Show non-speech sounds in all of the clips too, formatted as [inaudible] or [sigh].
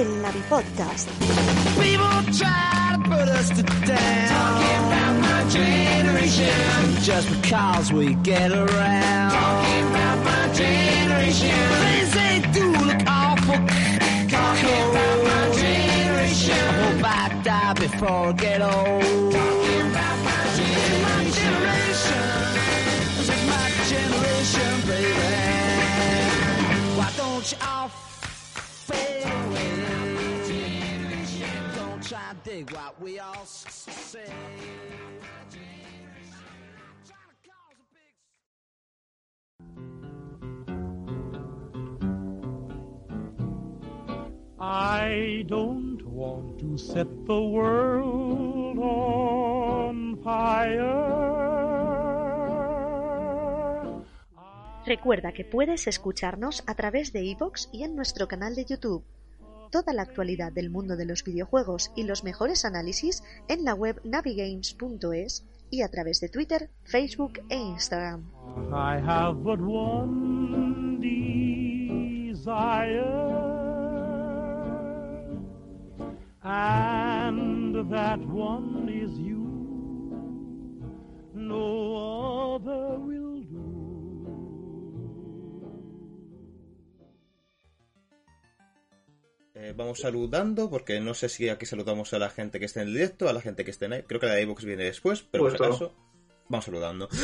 el Navi Podcast. People try to put dig what we all s- say. I don't want to set the world on fire. Recuerda que puedes escucharnos a través de iVoox y en nuestro canal de YouTube. Toda la actualidad del mundo de los videojuegos y los mejores análisis en la web navigames.es y a través de Twitter, Facebook e Instagram. And that one is you. Eh, vamos saludando, porque no sé si aquí saludamos a la gente que esté en el directo, a la gente que esté en ahí. Creo que la de iVoox viene después, pero por si Puesto. acaso, vamos saludando. [laughs]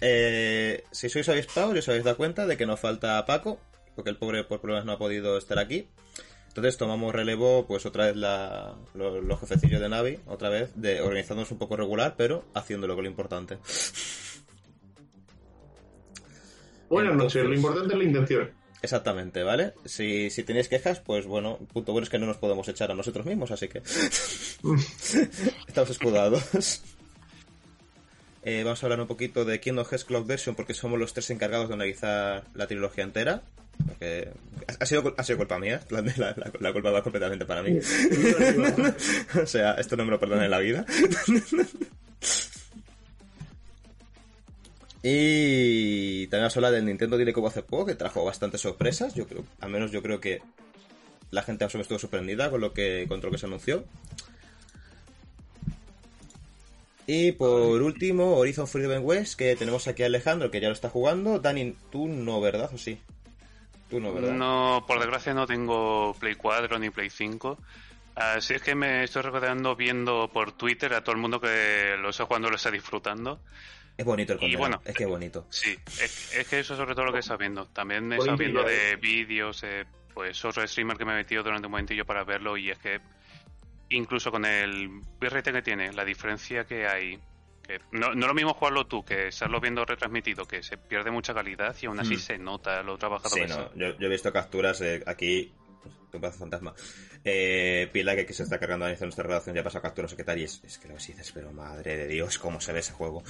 Eh, si sois avispados, ya os habéis dado cuenta de que nos falta Paco, porque el pobre por problemas no ha podido estar aquí. Entonces tomamos relevo, pues otra vez la, lo- los jefecillos de Navi, otra vez, de organizándonos un poco regular, pero haciéndolo con lo importante. Buenas noches, lo importante es la intención. Exactamente, ¿vale? Si, si tenéis quejas, pues bueno, punto bueno es que no nos podemos echar a nosotros mismos, así que [laughs] estamos escudados. Eh, vamos a hablar un poquito de Kingdom Hearts Cloud Version porque somos los tres encargados de analizar la trilogía entera. Porque ha sido, ha sido culpa mía, la, la, culpa va completamente para mí. [laughs] o sea, esto no me lo perdonan en la vida. Y también vamos a hablar del Nintendo Direct que hace poco, que trajo bastantes sorpresas. Yo creo, al menos yo creo que la gente más o menos estuvo sorprendida con lo que, con lo que se anunció. Y por último, Horizon Forbidden West, que tenemos aquí a Alejandro, que ya lo está jugando. Dani, tú no, ¿verdad? ¿O sí? Tú no, ¿verdad? No, por desgracia no tengo Play 4 ni Play 5. Así es que me estoy recordando viendo por Twitter a todo el mundo que lo está jugando, lo está disfrutando. Es bonito el Y contenido, bueno, es que es bonito. Sí, es, es que eso sobre todo lo que está viendo. También he estado viendo de vídeos, eh, pues otro streamer que me he metido durante un momentillo para verlo y es que incluso con el bitrate que tiene, la diferencia que hay, que no, no es lo mismo jugarlo tú que estarlo viendo retransmitido, que se pierde mucha calidad y aún así Mm. se nota lo trabajado Sí, que no, yo he visto capturas eh, aquí. Pues, Un pedazo fantasma. Eh, Pila que, que se está cargando en nuestra relación ya pasa tal. Y es, es que lo y dices, pero madre de Dios, cómo se ve ese juego.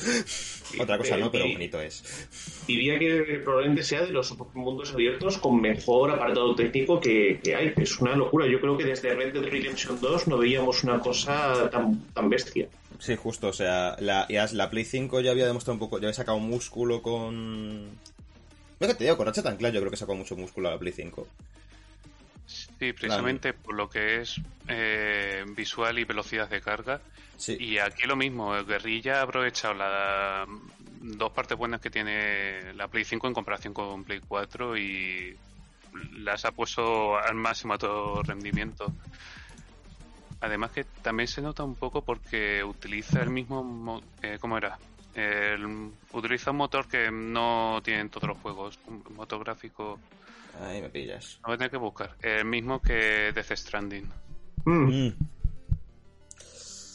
Otra cosa no, pero bonito es. Diría que probablemente sea de los mundos abiertos con mejor apartado técnico que, que hay. Es una locura. Yo creo que desde Red Dead Redemption 2 no veíamos una cosa tan, tan bestia. Sí, justo, o sea, la, la Play 5 ya había demostrado un poco, ya había sacado músculo con. No que te digo, con Ratchet Clank yo creo que sacó mucho músculo a la Play 5. Sí, precisamente por lo que es eh, visual y velocidad de carga. Sí. Y aquí lo mismo, el Guerrilla ha aprovechado las dos partes buenas que tiene la Play 5 en comparación con Play 4 y las ha puesto al máximo a todo rendimiento. Además que también se nota un poco porque utiliza el mismo... mo- eh, ¿Cómo era? El- utiliza un motor que no tienen todos los juegos, un motor gráfico... Ahí me pillas. No voy a tener que buscar. El mismo que Death Stranding. Mm. Mm.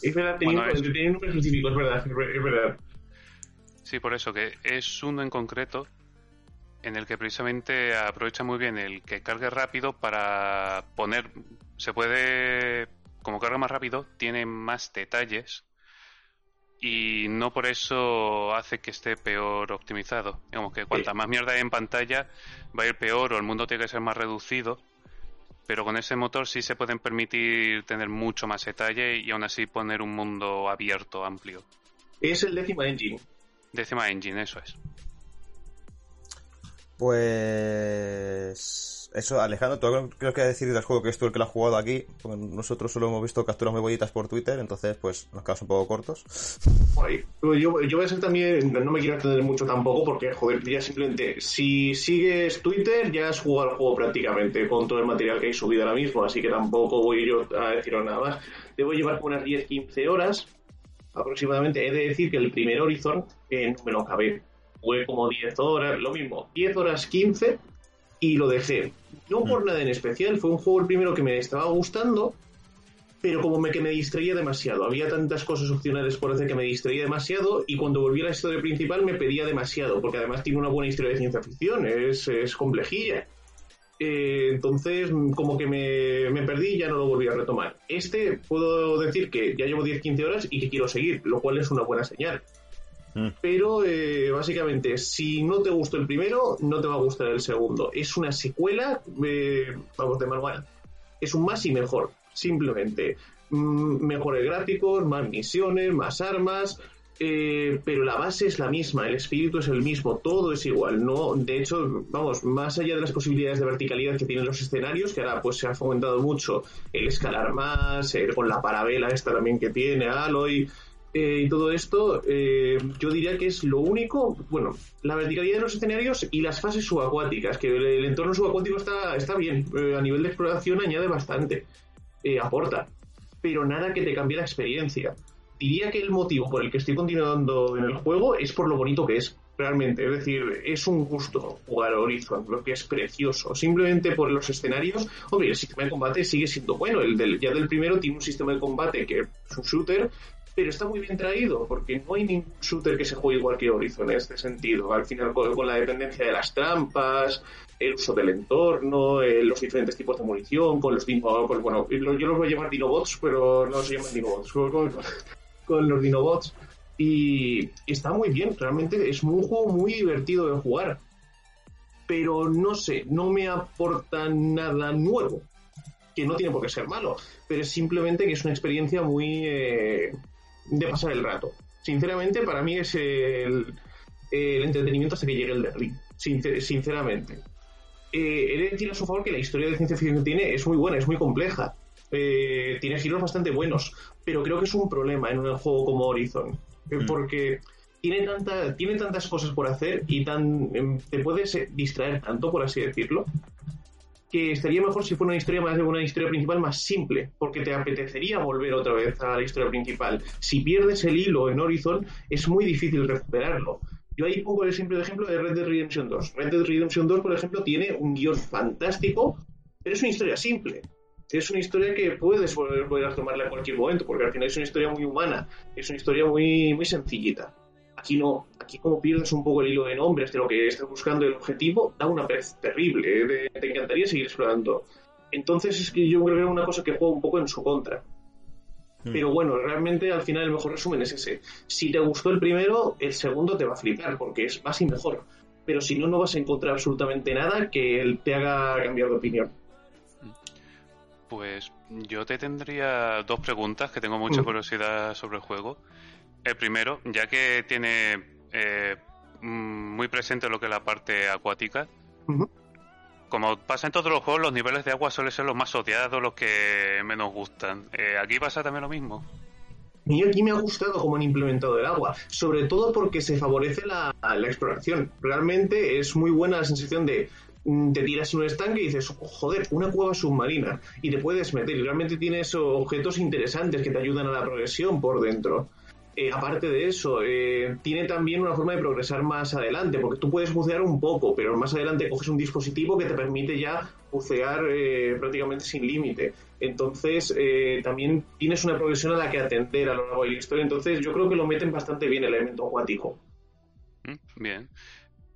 Es verdad, tenía, Bueno, es- tenía un nombre específico, es verdad, es ver- es verdad. Sí, por eso, que es uno en concreto en el que precisamente aprovecha muy bien el que cargue rápido para poner. Se puede. Como carga más rápido, tiene más detalles y no por eso hace que esté peor optimizado. Digamos que cuanta más mierda hay en pantalla, va a ir peor o el mundo tiene que ser más reducido. Pero con ese motor sí se pueden permitir tener mucho más detalle y aún así poner un mundo abierto, amplio. Es el décima engine. Décima engine, eso es. Pues. Eso, Alejandro, tú creo que decir del juego que es tú el que lo has jugado aquí. porque nosotros solo hemos visto capturas muy bonitas por Twitter, entonces pues nos quedamos un poco cortos. Yo, yo voy a ser también, no me quiero extender mucho tampoco porque, joder, ya simplemente, si sigues Twitter ya has jugado el juego prácticamente con todo el material que hay subido ahora mismo, así que tampoco voy yo a deciros nada más. Debo llevar unas 10-15 horas aproximadamente. He de decir que el primer Horizon eh, no me lo acabé. Fue como 10 horas, lo mismo, 10 horas 15 y lo dejé. No por nada en especial, fue un juego el primero que me estaba gustando, pero como me, que me distraía demasiado. Había tantas cosas opcionales por hacer que me distraía demasiado y cuando volví a la historia principal me pedía demasiado, porque además tiene una buena historia de ciencia ficción, es, es complejilla. Eh, entonces, como que me, me perdí y ya no lo volví a retomar. Este, puedo decir que ya llevo 10-15 horas y que quiero seguir, lo cual es una buena señal. Mm. Pero eh, básicamente, si no te gustó el primero, no te va a gustar el segundo. Es una secuela, eh, vamos, de manual. Es un más y mejor, simplemente. Mm, mejores gráficos, más misiones, más armas, eh, pero la base es la misma, el espíritu es el mismo, todo es igual. No, de hecho, vamos, más allá de las posibilidades de verticalidad que tienen los escenarios, que ahora pues se ha fomentado mucho el escalar más, eh, con la parabela esta también que tiene Aloy. Eh, y todo esto, eh, yo diría que es lo único, bueno, la verticalidad de los escenarios y las fases subacuáticas, que el, entorno subacuático está, está bien, eh, a nivel de exploración añade bastante, eh, aporta, pero nada que te cambie la experiencia diría que el motivo por el que estoy continuando en el juego es por lo bonito que es, realmente. Es decir, es un gusto jugar a Horizon, lo que es precioso. Simplemente por los escenarios, hombre, el sistema de combate sigue siendo bueno. El del, ya del primero tiene un sistema de combate que es un shooter, pero está muy bien traído, porque no hay ningún shooter que se juegue igual que Horizon en este sentido. Al final, con, la dependencia de las trampas, el uso del entorno, eh, los diferentes tipos de munición, con los dino, pues, bueno, yo los voy a llamar dinobots, pero no se llaman dinobots. Con, con- con los Dinobots. Y está muy bien, realmente es un juego muy divertido de jugar. Pero no sé, no me aporta nada nuevo. Que no tiene por qué ser malo, pero es simplemente que es una experiencia muy eh, de pasar el rato. Sinceramente, para mí es el, el entretenimiento hasta que llegue el de Ring. Sincer- sinceramente. Eh, he de decir a su favor que la historia de ciencia ficción que tiene es muy buena, es muy compleja. Eh, tiene giros bastante buenos, pero creo que es un problema en un juego como Horizon, eh, Mm. porque tiene, tanta, tiene tantas cosas por hacer y tan em, te puedes distraer tanto, por así decirlo, que estaría mejor si fuera una historia más de una historia principal más simple, porque te apetecería volver otra vez a la historia principal. Si pierdes el hilo en Horizon, es muy difícil recuperarlo. Yo ahí pongo el simple ejemplo de Red Dead Redemption 2. Red Dead Redemption 2, por ejemplo, tiene un guion fantástico, pero es una historia simple. Es una historia que puedes volver, volver a tomarla en cualquier momento, porque al final es una historia muy humana, es una historia muy, muy sencillita. Aquí no, aquí como pierdes un poco el hilo de nombres de lo que estás buscando el objetivo, da una pereza terrible, ¿eh? De- te encantaría seguir explorando. Entonces es que yo creo que es una cosa que juega un poco en su contra. Pero bueno, realmente al final el mejor resumen es ese. Si te gustó el primero, el segundo te va a flipar, porque es más y mejor. Pero si no, no vas a encontrar absolutamente nada que te haga cambiar de opinión. Pues yo te tendría dos preguntas que tengo mucha Mm. curiosidad sobre el juego. El primero, ya que tiene eh, mm, muy presente lo que es la parte acuática, como pasa en todos los juegos, los niveles de agua suelen ser los más odiados, los que menos gustan. Eh, ¿Aquí pasa también lo mismo? Y aquí me ha gustado cómo han implementado el agua, sobre todo porque se favorece la, la exploración. Realmente es muy buena la sensación de mm, te tiras en un estanque y dices, joder, una cueva submarina, y te puedes meter. Y realmente tienes objetos interesantes que te ayudan a la progresión por dentro. Eh, aparte de eso, eh, tiene también una forma de progresar más adelante, porque tú puedes bucear un poco, pero más adelante coges un dispositivo que te permite ya bucear eh, prácticamente sin límite. Entonces, eh, también tienes una progresión a la que atender a lo largo de la historia. Entonces, yo creo que lo meten bastante bien el elemento acuático. Mm, Bien.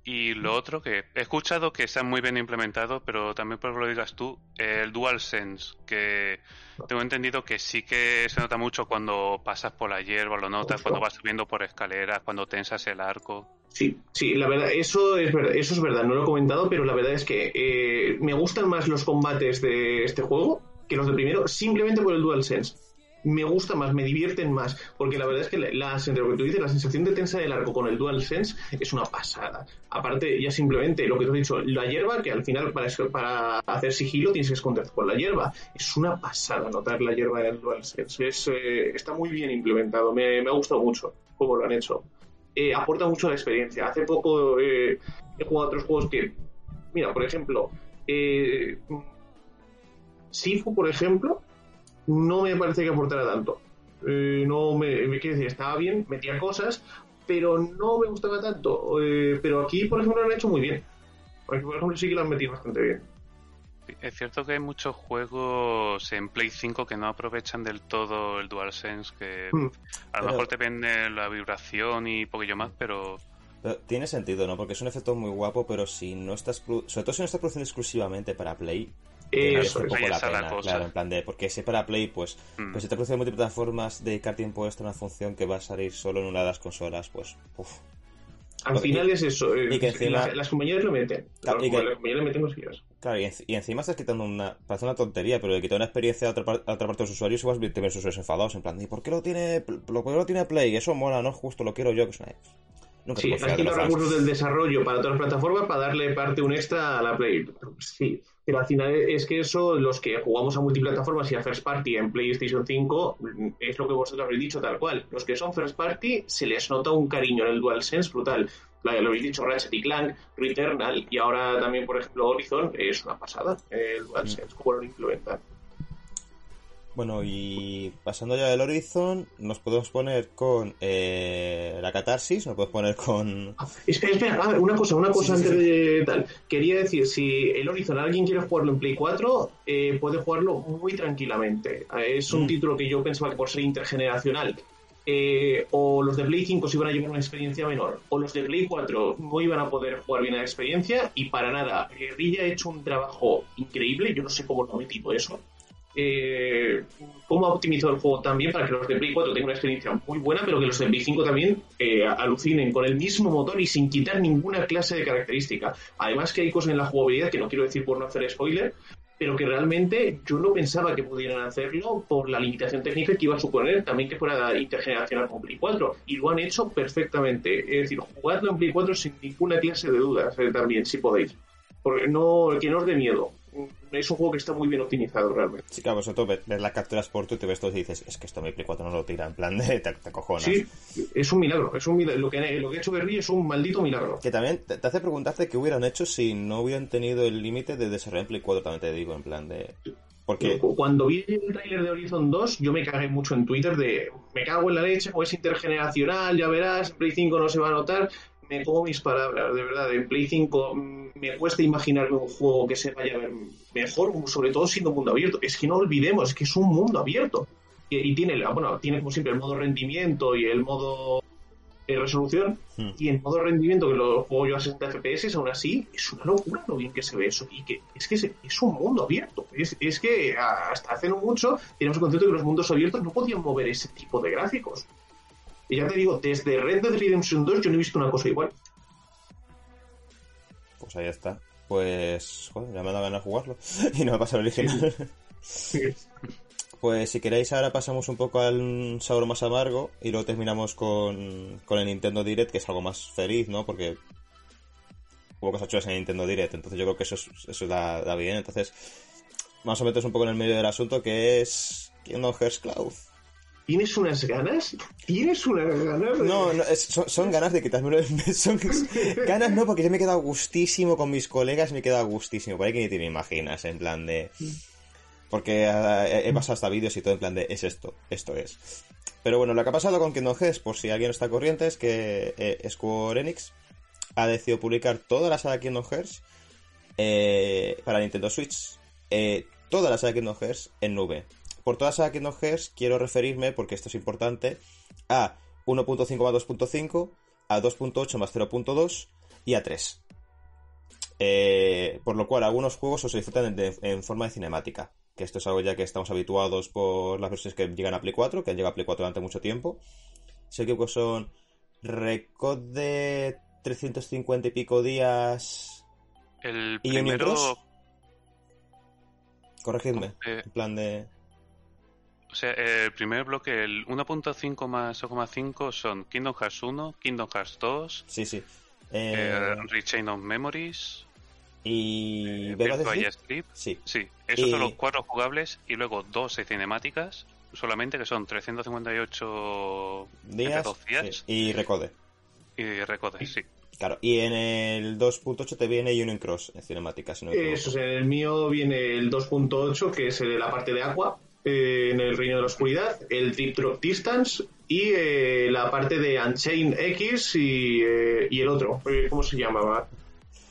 Y lo otro que he escuchado que está muy bien implementado, pero también por lo que digas tú, el DualSense, que tengo entendido que sí que se nota mucho cuando pasas por la hierba, lo notas cuando vas subiendo por escaleras, cuando tensas el arco. Sí, sí, la verdad, eso es verdad, eso es verdad, no lo he comentado, pero la verdad es que eh, me gustan más los combates de este juego que los del primero, simplemente por el DualSense. Me gusta más, me divierten más, porque la verdad es que lo que tú dices, la sensación de tensa del arco con el DualSense es una pasada. Aparte, ya simplemente lo que tú has dicho, la hierba, que al final para, hacer sigilo tienes que esconderte con la hierba, es una pasada notar la hierba en el DualSense. Es, eh, está muy bien implementado, me, me ha gustado mucho cómo lo han hecho. Eh, aporta mucho a la experiencia. Hace poco eh, he jugado a otros juegos que, mira, por ejemplo, Sifu, por ejemplo, no me parece que aportara tanto. Eh, no me, me quiero decir, estaba bien, metía cosas, pero no me gustaba tanto. Eh, pero aquí, por ejemplo, lo han hecho muy bien. Aquí, por ejemplo, sí que lo han metido bastante bien. Es cierto que hay muchos juegos en Play 5 que no aprovechan del todo el DualSense, que Hmm. a lo Pero- mejor te vende la vibración y poquillo más, pero Pero tiene sentido, ¿no? Porque es un efecto muy guapo, pero si no estás... Sobre todo si no estás produciendo exclusivamente para Play, te merece Eso un es. poco la está la pena, cosa. claro, en plan de... Porque si para Play, pues... mm, Pues si te produce multiplataformas, dedicar tiempo a una función que va a salir solo en una de las consolas, pues... Al Y- final es eso. eh, y que encima- las, las compañías lo meten. Claro, y que- las compañías le meten cosillas. Claro, y, enci- y encima estás quitando una... Parece una tontería, pero de quitar una experiencia a otra, a otra parte de los usuarios, igual te ves usuarios enfadados, en plan, ¿y por qué lo tiene, lo, lo tiene Play? Eso mola, no es justo, lo quiero yo, que es una... Nunca Sí, quitado fans. recursos del desarrollo para todas las plataformas para darle parte un extra a la Play. Sí, pero al final es que eso, los que jugamos a multiplataformas y a First Party en PlayStation 5, mm, es lo que vosotros habéis dicho tal cual. Los que son First Party se les nota un cariño en el DualSense brutal. Lo habéis dicho, Ratchet y Clank, Returnal y ahora también, por ejemplo, Horizon, es una pasada el DualSense, cómo lo implementan. Bueno, y pasando ya del Horizon, nos podemos poner con eh, la catarsis, nos podemos poner con... Espera, espera, a ver, una cosa, una cosa Sí, antes sí. de tal. Quería decir, si el Horizon alguien quiere jugarlo en Play 4, eh, puede jugarlo muy tranquilamente. Eh, Es un Mm. título que yo pensaba que por ser intergeneracional, eh, o los de Play 5 se iban a llevar una experiencia menor, o los de Play 4 no iban a poder jugar bien a la experiencia, y para nada. Guerrilla ha hecho un trabajo increíble, yo no sé cómo lo ha metido eso. Eh, cómo ha optimizado el juego también para que los de Play 4 tengan una experiencia muy buena, pero que los de Play 5 también eh, alucinen con el mismo motor y sin quitar ninguna clase de característica. Además que hay cosas en la jugabilidad que no quiero decir por no hacer spoiler, pero que realmente yo no pensaba que pudieran hacerlo por la limitación técnica que iba a suponer también que fuera intergeneracional con Play 4. Y lo han hecho perfectamente. Es decir, jugadlo en Play 4 sin ninguna clase de dudas eh, también, si podéis. Porque no, que no os dé miedo. Es un juego que está muy bien optimizado realmente. Sí, claro, sobre todo ves, las capturas por tú y te ves todo y dices, es que esto mi Play 4 no lo tira, en plan de [laughs] te, te cojonas. Sí, es un milagro. Es un milagro. Lo, que, lo que ha hecho Guerrilla es un maldito milagro. Que también te, hace preguntarte qué hubieran hecho si no hubieran tenido el límite de desarrollar en Play 4, también te digo, en plan de... Porque... Cu- Cuando vi el tráiler de Horizon 2, yo me cagué mucho en Twitter de me cago en la leche, como es intergeneracional, ya verás, Play 5 no se va a notar. Me como mis palabras, de verdad. En Play 5 mm, me cuesta imaginarme un juego que se vaya a ver mejor, sobre todo siendo mundo abierto. Es que no olvidemos, que es un mundo abierto. Y, y tiene, bueno, tiene como siempre el modo rendimiento y el modo eh, resolución. Hmm. Y en modo rendimiento, que lo juego yo a 60 FPS, aún así, es una locura lo bien que se ve eso. Y que es que es, es un mundo abierto. Es, es que hasta hace no mucho teníamos el concepto de que los mundos abiertos no podían mover ese tipo de gráficos. Y ya te digo, desde Red Dead Redemption 2 yo no he visto una cosa igual. Pues ahí está. Pues, joder, ya me ha dado ganas de jugarlo. [laughs] y no me pasa el original. Pues si queréis ahora pasamos un poco al sabor más amargo y luego terminamos con, con el Nintendo Direct, que es algo más feliz, ¿no? Porque hubo cosas chulas en el Nintendo Direct, entonces yo creo que eso, es- eso da, da bien. Entonces, vamos a meternos un poco en el medio del asunto, que es Kingdom Hearts Cloud. ¿Tienes unas ganas? ¿Tienes unas ganas? No, no es- son, son ganas de quitarme son [laughs] ganas no porque yo me he quedado gustísimo con mis colegas me he quedado gustísimo por ahí que ni te me imaginas en plan de porque ah, he he pasado hasta vídeos y todo en plan de es esto esto es pero bueno lo que ha pasado con Kingdom Hearts por si alguien no está corriente es que eh, Square Enix ha decidido publicar toda la saga Kingdom Hearts eh, para Nintendo Switch eh, toda la saga Kingdom Hearts en nube por toda la saga Kingdom Hearts quiero referirme porque esto es importante a 1.5 más 2.5, a 2.8 más 0.2 y a 3. Eh, por lo cual, algunos juegos se solicitan en, forma de cinemática. Que esto es algo ya que estamos habituados por las versiones que llegan a Play 4, que han llegado a Play 4 durante mucho tiempo. Sé que son récord de 350 y pico días. El ¿Y primero, Unibros? Corregidme. eh, En plan de. O sea, el primer bloque, el 1.5 más 0,5 son Kingdom Hearts 1, Kingdom Hearts 2, Sí, sí. eh, Eh, Rechain of Memories, y... eh, ¿Vegas de Sleep? Sleep. Sí. Sí, esos Y- son los cuatro jugables y luego 12 cinemáticas, solamente que son 358 Días, F2 días sí, y Recode. y recodes, sí. Claro, y en el 2.8 te viene Union Cross en cinemática, si no. Eso, o sea, en el mío viene el 2.8, que es el- la parte de agua, eh, en el Reino de la Oscuridad, el Deep Drop Distance y eh, la parte de Unchained X y, eh, y el otro, ¿cómo se llamaba?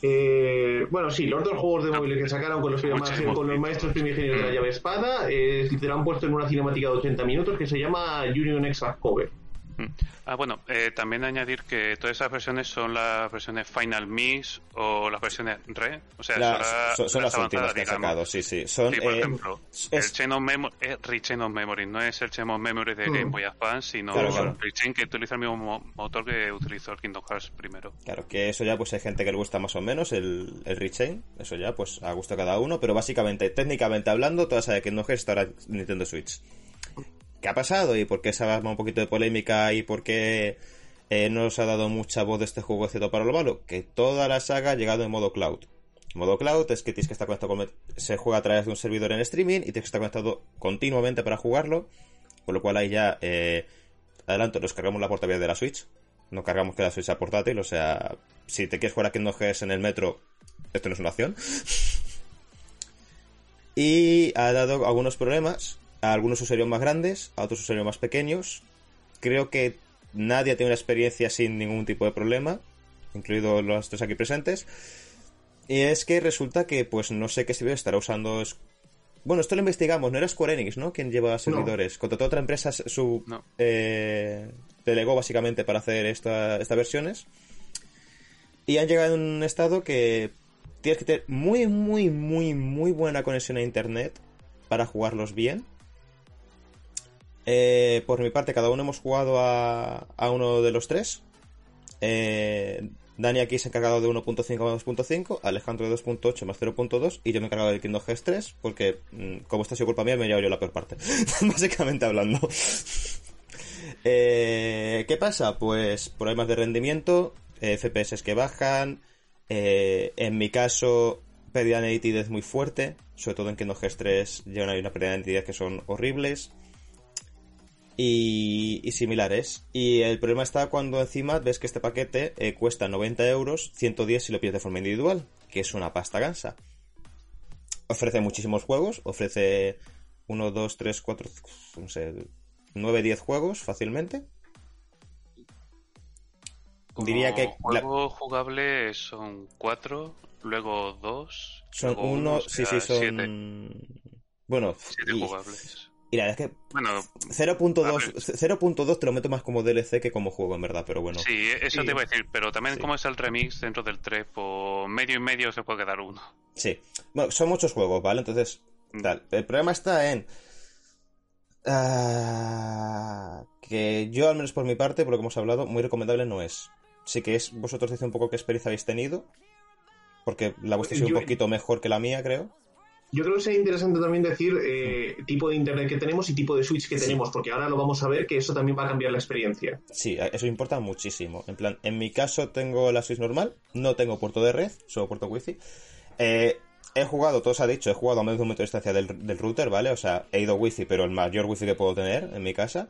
Eh, bueno, sí, los dos juegos de móviles que sacaron con los, con maestros primigenios de la llave espada, te lo han puesto en una cinemática de 80 minutos que se llama Union X Cover. Mm. Ah, bueno, eh, también añadir que todas esas versiones son las versiones Final Mix o las versiones RE, o sea, Las- son, la- son, son las últimas que han sacado, sí, sí. Son, Sí, por eh, ejemplo, es- el Chain of Memory es Rechain of Memory, no es el Chain of Memory de Mm. Game Boy Advance, sino Claro, claro. Rechain que utiliza el mismo mo- motor que utilizó el Kingdom Hearts primero. Claro, que eso ya pues hay gente que le gusta más o menos el, el Rechain, eso ya pues a gusto de cada uno, pero básicamente, técnicamente hablando, toda sabe que no está ahora en Nintendo Switch. ¿Qué ha pasado y por qué se ha un poquito de polémica y por qué eh, no nos ha dado mucha voz de este juego excepto para lo malo? Que toda la saga ha llegado en modo cloud. Modo cloud es que tienes que estar conectado con... Se juega a través de un servidor en streaming y tienes que estar conectado continuamente para jugarlo, por lo cual ahí ya... Eh, adelanto, nos cargamos la portabilidad de la Switch. No cargamos que la Switch sea portátil, o sea, si te quieres jugar a Kingdom Hearts en el metro, esto no es una opción. [laughs] Y ha dado algunos problemas a algunos usuarios más grandes, a otros usuarios más pequeños. Creo que nadie tiene una experiencia sin ningún tipo de problema, incluidos los tres aquí presentes. Y es que resulta que, pues no sé qué servidor estará usando. Bueno, esto lo investigamos, no era Square Enix, ¿no? Quien lleva servidores. Contrató otra empresa, su. No. eh, delegó básicamente para hacer esta- estas versiones. Y han llegado en un estado que tienes que tener muy, muy, muy, muy buena conexión a internet para jugarlos bien. Eh, por mi parte, cada uno hemos jugado a, a uno de los tres. Eh, Dani aquí se ha encargado de 1.5 más 2.5, Alejandro de 2.8 más 0.2 y yo me he encargado del Kingdom Hearts 3 porque, mm, como esta ha sido culpa mía, me he llevado yo la peor parte. [laughs] Básicamente hablando. [laughs] Eh, ¿Qué pasa? Pues problemas de rendimiento, FPS que bajan, en mi caso, pérdida de nitidez muy fuerte, sobre todo en Kingdom Hearts 3 llegan ahí una pérdida de nitidez que son horribles y, y similares. Y el problema está cuando encima ves que este paquete eh, cuesta 90 euros, 110 si lo pides de forma individual, que es una pasta gansa. Ofrece muchísimos juegos, ofrece 1, 2, 3, 4, no sé, 9, 10 juegos fácilmente. Como Diría que la- juego jugable son cuatro, luego dos, son luego uno, uno, o sí, sea, sí, son... siete, Bueno, siete y, jugables. Y la verdad es que Bueno, 0.2 A ver. 0.2 te lo meto más como DLC que como juego, en verdad, pero bueno. sí, eso Sí. te iba a decir, pero también Sí. como es el remix dentro del 3, por medio y medio se puede quedar uno. Sí. Bueno, son muchos juegos, ¿vale? Entonces, Mm. tal. El problema está en. ah, que yo, al menos por mi parte, por lo que hemos hablado, muy recomendable no es. Sí que es. Vosotros decís un poco qué experiencia habéis tenido. Porque la vuestra ha sido un poquito mejor que la mía, creo. Yo creo que sería interesante también decir eh, tipo de internet que tenemos y tipo de switch que Sí. tenemos, porque ahora lo vamos a ver que eso también va a cambiar la experiencia. Sí, eso importa muchísimo. En plan, en mi caso tengo la Switch normal, no tengo puerto de red, solo puerto wifi. Eh, he jugado, todo se ha dicho, he jugado a menos de un metro de distancia del, del router, ¿vale? O sea, he ido wifi, pero el mayor wifi que puedo tener en mi casa.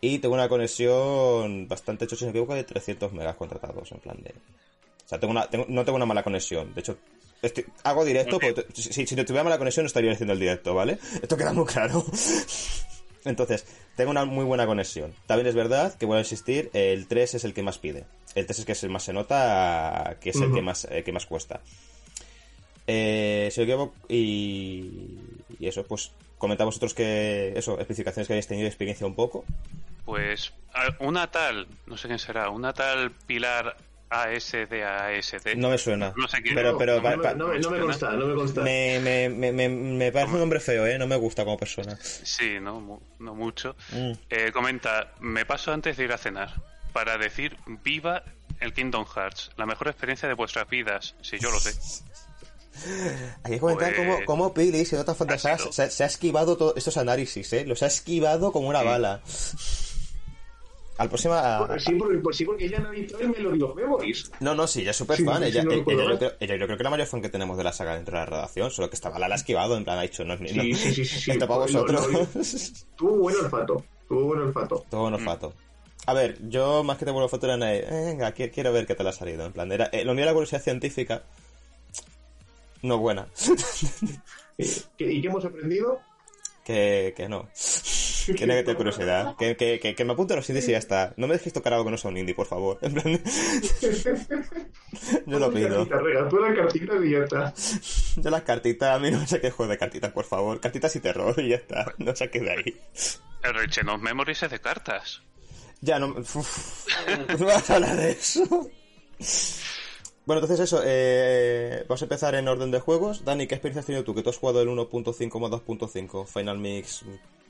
Y tengo una conexión bastante chocha, si no me equivoco, de 300 megas contratados, en plan de... O sea, tengo una, tengo- no tengo una mala conexión. De hecho, estoy- hago directo, porque si, si no tuviera mala conexión no estaría haciendo el directo, ¿vale? Esto queda muy claro. [laughs] Entonces, tengo una muy buena conexión. También es verdad que, voy a insistir, el 3 es el que más pide. El 3 es que es el más se nota, que es el que más, eh, que más cuesta. Eh, si equivoco, y, y eso, pues comentad vosotros que, eso, especificaciones que hayáis tenido experiencia un poco. Pues una tal, no sé quién será, una tal Pilar ASDASD. No me suena. No sé quién. Pero, pero, no, pa- me- pa- no me- no me consta, no me consta. me, me, me, me, me parece un hombre feo, ¿eh? No me gusta como persona. Sí, no, no mucho. Mm. Eh, comenta, me paso antes de ir a cenar para decir viva el Kingdom Hearts, la mejor experiencia de vuestras vidas. Sí, yo lo sé. [laughs] Hay que comentar Pues, cómo, cómo Pili fantasía, sido. se, se ha esquivado todos estos análisis, ¿eh? Los ha esquivado como una bala. Al próximo... a- Pues sí, porque, pues sí, porque ella analizó el Melody of Memories. No, no, sí, ella es súper Sí, fan. sí, ella, no ella- recuerdo ella yo creo, ella yo creo que la mayor fan que tenemos de la saga dentro de la redacción, solo que estaba la ha esquivado, en plan, ha dicho, no es ni- no, Sí, sí, sí, sí, sí. esto para Lo- vosotros. lo- Tuvo buen olfato. Tuvo buen olfato. Todo bueno fato. A ver, yo más que te vuelvo foto era eh, venga, qui- quiero ver qué te la ha salido. En plan, era, eh, lo mío era curiosidad científica. No buena. ¿Y [laughs] qué, y qué hemos aprendido? que, que no. Que no que te curiosidad. Que, que, que, que me apunte a los indies y ya está. No me dejes tocar algo que no sea un indie, por favor. En plan, [laughs] yo lo pido. Tú la cartita y ya está. Yo las cartitas, a mí no me saques juego de cartitas, por favor. Cartitas y terror y ya está. No saques de ahí. El Rechen of Memories es de cartas. Ya no. uf, no vas a hablar de eso. Bueno, entonces eso. Eh, vamos a empezar en orden de juegos. Dani, ¿qué experiencia has tenido tú? Que tú has jugado el 1.5 más 2.5, Final Mix,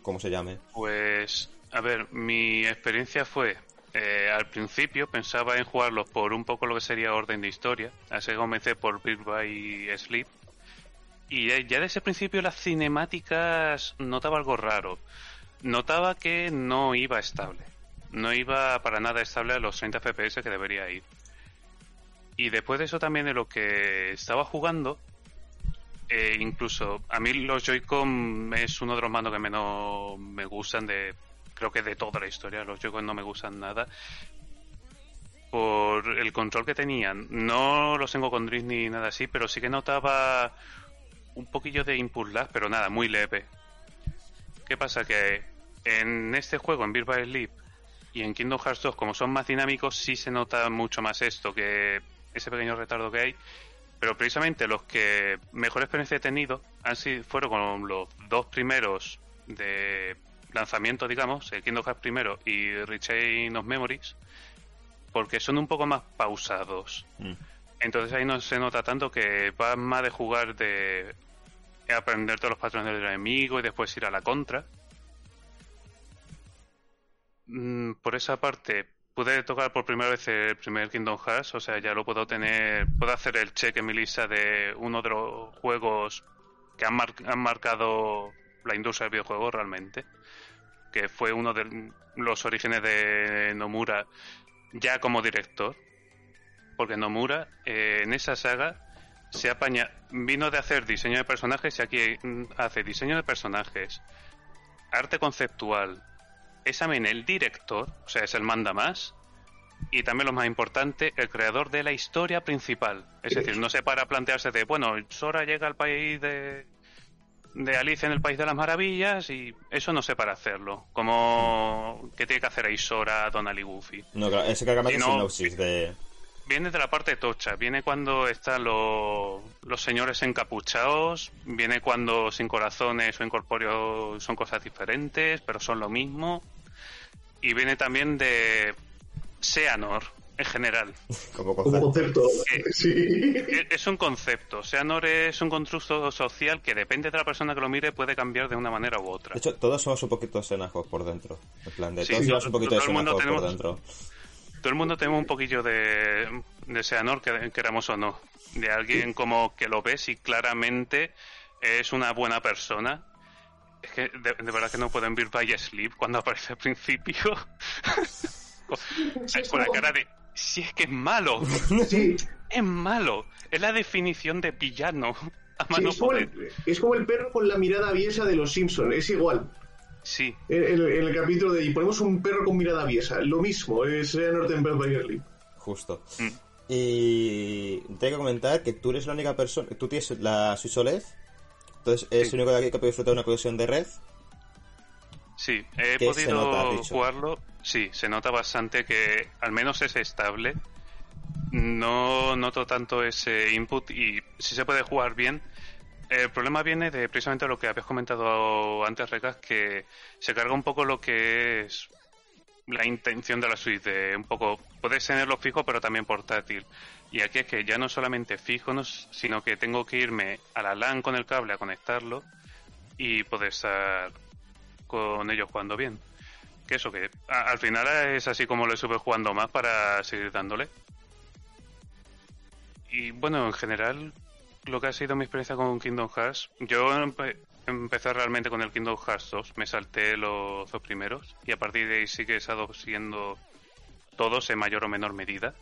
como se llame. Pues, a ver, mi experiencia fue, eh, al principio pensaba en jugarlos por un poco lo que sería orden de historia, así que comencé por Beat by Sleep, y ya, desde el principio las cinemáticas notaba algo raro, notaba que no iba estable, no iba para nada estable a los 30 FPS que debería ir. Y después de eso también de lo que estaba jugando, eh, incluso a mí los Joy-Con es uno de los mandos que menos me gustan de creo que de toda la historia. Los Joy-Con no me gustan nada. Por el control que tenían no los tengo con drift ni nada así pero sí que notaba un poquillo de input lag pero nada muy leve. Qué pasa que en este juego en Beat by Sleep y en Kingdom Hearts 2 como son más dinámicos sí se nota mucho más esto que ese pequeño retardo que hay pero precisamente los que mejor experiencia he tenido han sido, fueron con los dos primeros de lanzamiento, digamos, el Kingdom Hearts primero y Rechain of Memories, porque son un poco más pausados. Mm. Entonces ahí no se nota tanto que va más de jugar de aprender todos los patrones del enemigo y después ir a la contra. Mm, Por esa parte, pude tocar por primera vez el primer Kingdom Hearts, o sea, ya lo puedo tener, puedo hacer el check en mi lista de uno de los juegos que han, mar- han marcado la industria del videojuego realmente, que fue uno de los orígenes de Nomura ya como director, porque Nomura eh, en esa saga se apaña, vino de hacer diseño de personajes y aquí mm, hace diseño de personajes, arte conceptual, es también el director, o sea, es el manda más, y también lo más importante, el creador de la historia principal. Es decir, no se para a plantearse de, bueno, Sora llega al país de, de Alicia en el País de las Maravillas y eso no sé para hacerlo. Como que tiene que hacer ahí Sora, Donald y Goofy. No, claro, ese cargamento es no- sinopsis de. Viene de la parte tocha, viene cuando están los, los señores encapuchados, viene cuando sin corazones o incorpóreos son cosas diferentes, pero son lo mismo. Y viene también de Seanor, en general. [laughs] Como Como concepto. Sí. Es un concepto. Seanor es un constructo social que depende de la persona que lo mire puede cambiar de una manera u otra. De hecho, todos somos un poquito xenajos por dentro. En plan, de Sí, todos llevamos un poquito de todo el mundo xenajos por tenemos- dentro. Todo el mundo tenemos un poquillo de, de Seanor, que- queramos o no. De alguien como que lo ves y claramente es una buena persona. Es que de, de verdad que no pueden ver by Sleep cuando aparece al principio. [laughs] con, con la cara de. Si es que es malo, [laughs] Sí, es malo. Es la definición de villano. A sí, mano es, como el, es como el perro con la mirada aviesa de los Simpsons, es igual. Sí, En, en- en el capítulo de y ponemos un perro con mirada aviesa, lo mismo, es Northern by Sleep. Justo. Mm. Y tengo que comentar que tú eres la única persona. Tú tienes la Switch OLED. Entonces es Sí. el único de aquí que puede disfrutar de una conexión de red. Sí, he ¿Qué se podido nota, jugarlo. Sí, se nota bastante que al menos es estable. No noto tanto ese input y si se puede jugar bien. El problema viene de precisamente lo que habías comentado antes, Recas, que se carga un poco lo que es la intención de la suite, de un poco, puedes tenerlo fijo pero también portátil. Y aquí es que ya no solamente fijo, sino que tengo que irme a la LAN con el cable a conectarlo y poder estar con ellos jugando bien. Que eso que al final es así como lo estuve jugando más para seguir dándole. Y bueno, en general lo que ha sido mi experiencia con Kingdom Hearts. Yo empe- empecé realmente con el Kingdom Hearts 2, me salté los dos primeros y a partir de ahí sí que he estado siguiendo todos en mayor o menor medida.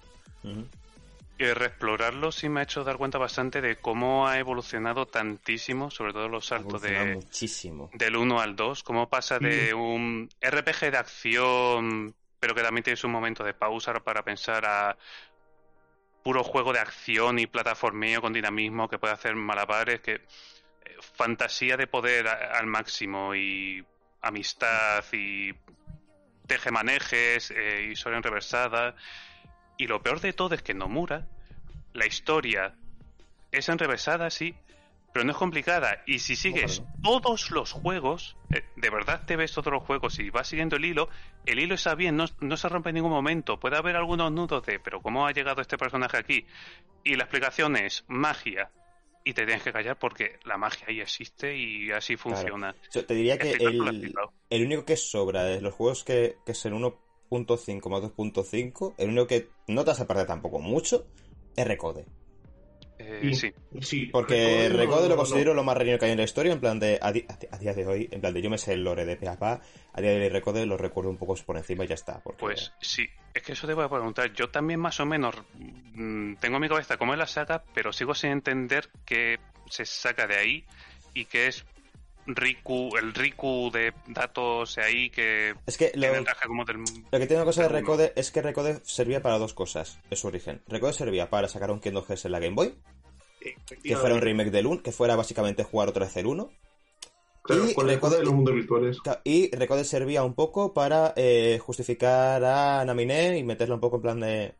Y reexplorarlo sí me ha hecho dar cuenta bastante de cómo ha evolucionado tantísimo, sobre todo los saltos de, muchísimo. del 1 al 2, cómo pasa de un RPG de acción, pero que también tiene su momento de pausa para pensar a puro juego de acción y plataformeo con dinamismo que puede hacer malabares, que eh, fantasía de poder a- al máximo y amistad y tejemanejes, eh, historia enreversada. Y lo peor de todo es que Nomura, la historia es enrevesada, sí, pero no es complicada. Y si sigues todos los juegos, eh, de verdad te ves todos los juegos y vas siguiendo el hilo, el hilo está bien, no, no se rompe en ningún momento. Puede haber algunos nudos de, pero ¿cómo ha llegado este personaje aquí? Y la explicación es magia. Y te tienes que callar porque la magia ahí existe y así funciona. Yo te diría que el, el único que sobra de los juegos que, que es el 1.5 más 2.5, el único que no te hace perder tampoco mucho, es Recode. Eh, sí. Sí, Porque Recode no- lo no- considero lo más reñido que hay en la historia, en plan de, a, di- a día de hoy, en plan de yo me sé el lore de PAPA, a día de hoy Recode lo recuerdo un poco por encima y ya está. Porque, Pues sí, es que eso te voy a preguntar. Yo también más o menos mm, tengo en mi cabeza cómo es la saga, pero sigo sin entender qué se saca de ahí y qué es Riku, el Riku de datos ahí que Es que lo, como del... lo que tiene una cosa de. Recode es que Recode servía para dos cosas, en su origen. Recode servía para sacar un Kingdom Hearts en la Game Boy, que fuera un remake del 1, que fuera básicamente jugar otra vez el 1, Claro, y con Recode- code de los mundos virtuales. Y Recode servía un poco para eh, justificar a Naminé y meterlo un poco en plan de.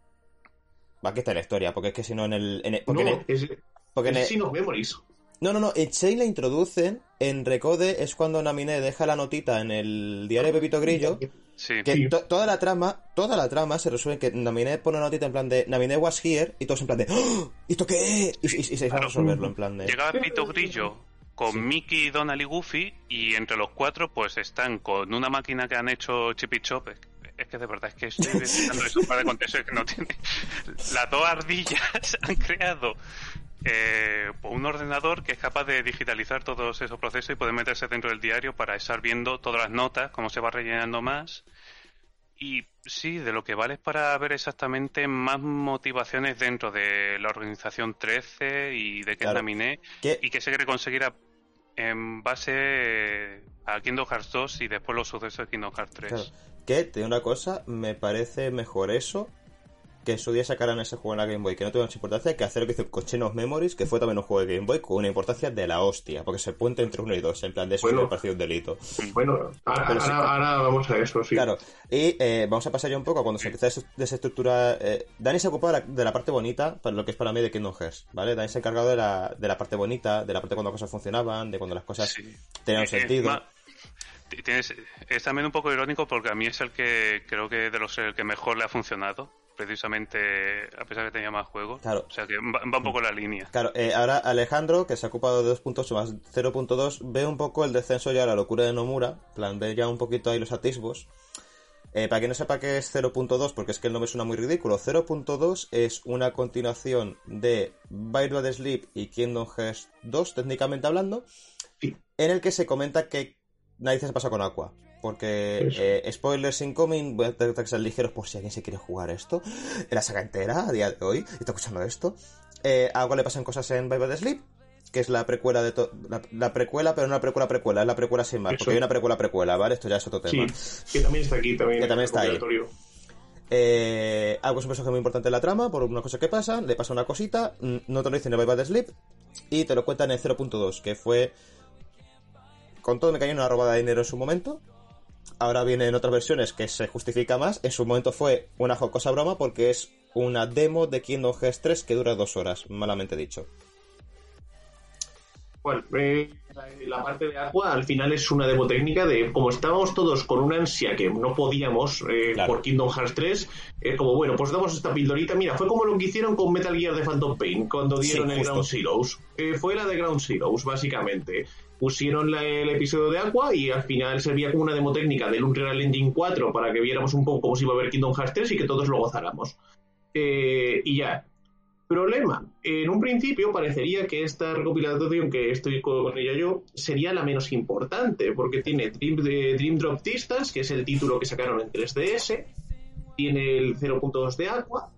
Va, aquí está la historia, porque es que si no en el. en el- porque no, en el- es, porque en es el- Sin of Memories. No, no, no, en Chain la introducen, en Recode es cuando Naminé deja la notita en el diario de Pepito Grillo, Sí, que Sí. to- toda la trama, toda la trama se resuelve en que Naminé pone una notita en plan de Naminé was here, y todos en plan de ¡Oh! ¿Y esto qué es? Y, y- y se va a resolverlo en plan de. llegaba Pito Grillo con Sí. Mickey, Donald y Goofy y entre los cuatro pues están con una máquina que han hecho Chip y Chop. Es- que de verdad es que estoy [laughs] investigando eso para de contexto es que no tiene... [laughs] Las dos ardillas [laughs] han creado eh, pues, un ordenador que es capaz de digitalizar todos esos procesos y poder meterse dentro del diario para estar viendo todas las notas, cómo se va rellenando más. Y sí, de lo que vale es para ver exactamente más motivaciones dentro de la organización 13 y de qué Claro. y qué se quiere conseguir a- en base a Kingdom Hearts 2 y después los sucesos de Kingdom Hearts 3. Claro. Que, te digo una cosa, me parece mejor eso que en su día sacaran ese juego en la Game Boy, que no tuvo mucha importancia, que hacer lo que hizo con Chain of Memories, que fue también un juego de Game Boy con una importancia de la hostia, porque se puente entre uno y dos, en plan de eso Bueno. me pareció un delito. Bueno, ahora, Pero sí. ahora- ahora vamos a eso, sí. Claro, y eh, vamos a pasar ya un poco a cuando se empieza a des- desestructurar. Eh, Dani se ocupó de la, de la parte bonita, para lo que es para mí de Kingdom Hearts, ¿vale? Dani se ha encargado de la, de la parte bonita, de la parte cuando las cosas funcionaban, de cuando las cosas Sí. tenían Eh, sentido. t- tienes- es también un poco irónico porque a mí es el que creo que de los el que mejor le ha funcionado, precisamente a pesar de que tenía más juegos. Claro. O sea que va, va un poco la línea. Claro, eh, ahora Alejandro, que se ha ocupado de 2.8 más 0.2, ve un poco el descenso ya, la locura de Nomura, en plan, ve ya un poquito ahí los atisbos. Eh, para quien no sepa qué es 0.2, porque es que el nombre suena muy ridículo, 0.2 es una continuación de Bite by the Sleep y Kingdom Hearts 2, técnicamente hablando, Sí. en el que se comenta que nadie se pasa con Aqua. Porque, eh, spoilers incoming, voy a tratar que sean ligeros por si alguien se quiere jugar esto, en la saga entera, a día de hoy, y está escuchando esto. Eh, a Aqua le pasan cosas en Bye by the Sleep, que es la precuela de la, la precuela, pero no la precuela precuela, es la precuela sin más, Eso. porque hay una precuela precuela, ¿vale? Esto ya es otro tema. Sí, que también está aquí, también. Que también está ahí. Eh, algo es un personaje muy importante en la trama, por una cosa que pasa, le pasa una cosita, mm, no te lo dicen en Bye by the Sleep, y te lo cuentan en 0.2, que fue. Con todo me cayó una robada de dinero en su momento. Ahora viene en otras versiones que se justifica más. En su momento fue una jocosa broma porque es una demo de Kingdom Hearts 3 que dura dos horas, malamente dicho. Bueno, eh, la parte de agua al final es una demo técnica de como estábamos todos con una ansia que no podíamos eh, Claro. por Kingdom Hearts 3, es como bueno, pues damos esta pildorita. Mira, fue como lo que hicieron con Metal Gear de Phantom Pain cuando Sí, dieron el. Ground Zeroes. Eh, fue la de Ground Zeroes, básicamente. Pusieron el episodio de agua y al final servía como una demo técnica del Unreal Engine 4 para que viéramos un poco cómo se iba a ver Kingdom Hearts 3 y que todos lo gozáramos. Eh, y ya, Problema, en un principio parecería que esta recopilación que estoy con ella yo sería la menos importante, porque tiene Dream, de Dream Drop que es el título que sacaron en 3DS, tiene el 0.2 de Aqua,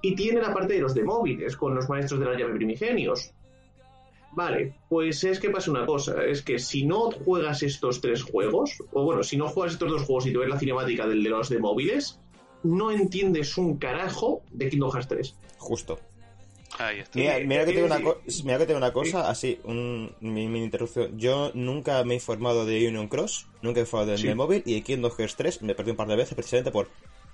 y tiene la parte de los de móviles, con los maestros de la llave primigenios. Vale, pues es que pasa una cosa, es que si no juegas estos tres juegos, o bueno, si no juegas estos dos juegos y te ves la cinemática del de los de móviles, no entiendes un carajo de Kingdom Hearts 3. Justo. Ahí está. Mira, Eh, mira que eh, tengo una, mira que tengo una cosa, así, un, mi, mi interrupción. Yo nunca me he informado de Union Cross, nunca he informado del Sí. de móvil, y Kingdom Hearts 3 me perdí un par de veces precisamente por...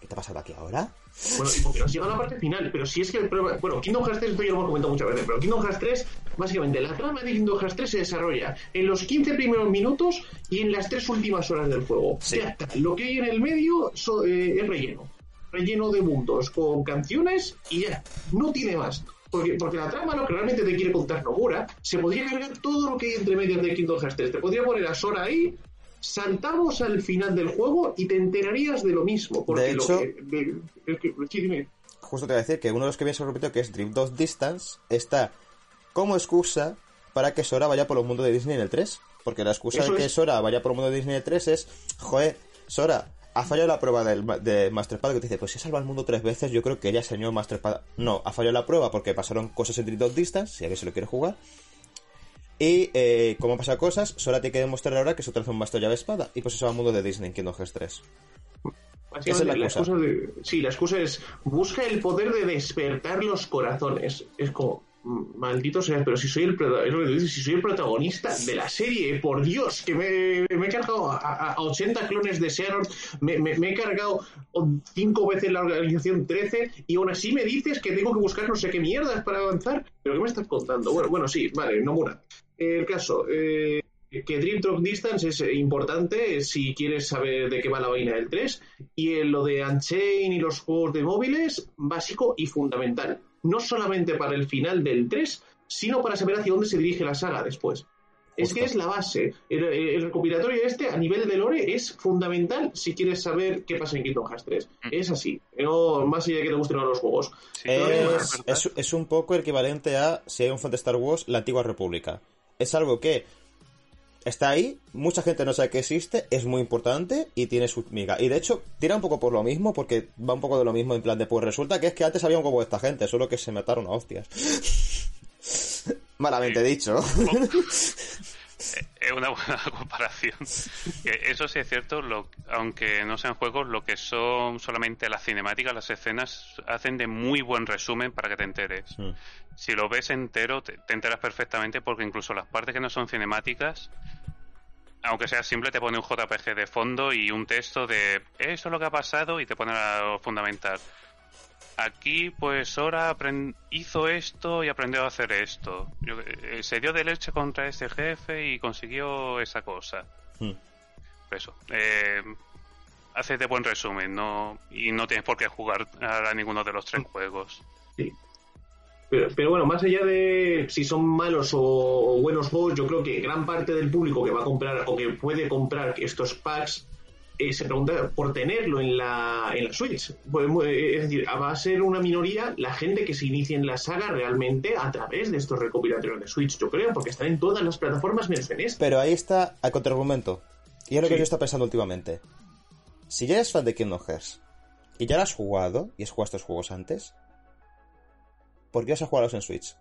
¿Qué te ha pasado aquí ahora? Bueno, y porque nos llega a la parte final, pero si es que el problema. Bueno, Kingdom Hearts 3, esto ya lo hemos comentado muchas veces, pero Kingdom Hearts 3, básicamente, la trama de Kingdom Hearts 3 se desarrolla en los 15 primeros minutos y en las tres últimas horas del juego. Sí. Ya está. Lo que hay en el medio so- eh, es relleno. Relleno de mundos con canciones y ya. No tiene más. Porque, porque la trama, lo que realmente te quiere contar Nomura, se podría cargar todo lo que hay entre medias de Kingdom Hearts 3. Te podría poner a Sora ahí, saltamos al final del juego y te enterarías de lo mismo. Porque De lo hecho- que- de- que- sí, dime. Justo te voy a decir que uno de los que viene se repito que es Dream 2 Distance está como excusa para que Sora vaya por el mundo de Disney en el 3. Porque la excusa Eso de que es. Sora vaya por el mundo de Disney en el 3 es, joder, Sora, ha fallado la prueba del, de Masterpad que te dice, pues si salva el mundo tres veces, yo creo que ella señor Masterpad. No, ha fallado la prueba porque pasaron cosas en Dream 2 Distance, si alguien se lo quiere jugar. Y eh, como pasado cosas, Sora tiene que demostrar ahora que otra vez un maestro llave espada. Y pues eso va al mundo de Disney en Kingdom Hearts 3. Básicamente, Esa es la la excusa de- sí, la excusa es busca el poder de despertar los corazones. Es como, maldito sea, pero si soy el si soy el protagonista de la serie, por Dios, que me, me he cargado a, a- a 80 clones de Xehanort, me, me- me he cargado cinco veces la organización 13 y aún así me dices que tengo que buscar no sé qué mierdas para avanzar. ¿Pero qué me estás contando? Bueno, bueno, sí, vale, Nomura. El caso, eh, que Dream Drop Distance es eh, importante si quieres saber de qué va la vaina del 3 y en lo de Unchain y los juegos de móviles, básico y fundamental. No solamente para el final del 3, sino para saber hacia dónde se dirige la saga después. Es que es la base. El, el recopilatorio este, a nivel de lore, es fundamental si quieres saber qué pasa en Kingdom Hearts 3. Es así. No, más allá de que te gusten o no los juegos. Sí, Eh, es Es, es, un poco equivalente a si hay un fan de Star Wars, la antigua República. Es algo que está ahí, mucha gente no sabe que existe, es muy importante y tiene su miga. Y de hecho, tira un poco por lo mismo, porque va un poco de lo mismo en plan de, pues resulta que es que antes había un como esta gente, solo que se mataron a hostias. [laughs] Malamente dicho. [laughs] Es una buena [laughs] comparación. Eso sí es cierto, lo- aunque no sean juegos, lo que son solamente las cinemáticas, las escenas, hacen de muy buen resumen para que te enteres. Mm. Si lo ves entero, te, te enteras perfectamente porque incluso las partes que no son cinemáticas, aunque sea simple, te pone un JPG de fondo y un texto de eso es lo que ha pasado y te pone a fundamental. Aquí, pues, Sora apren- hizo esto y aprendió a hacer esto. Yo- eh, se dio de leche contra este jefe y consiguió esa cosa. Mm. Eso. Eh, hace de buen resumen, ¿no? Y no tienes por qué jugar a ninguno de los tres juegos. Sí. Pero, pero bueno, más allá de si son malos o, o buenos juegos, yo creo que gran parte del público que va a comprar o que puede comprar estos packs eh, se pregunta por tenerlo en la, en la Switch. Pues, eh, Es decir, va a ser una minoría la gente que se inicie en la saga realmente a través de estos recopilatorios de Switch, yo creo, porque están en todas las plataformas menos en esta. Pero ahí está el contraargumento. Y es lo que yo estaba pensando últimamente. Si ya eres fan de Kingdom Hearts y ya lo has jugado y has jugado estos juegos antes, ¿por qué vas a jugarlos en Switch?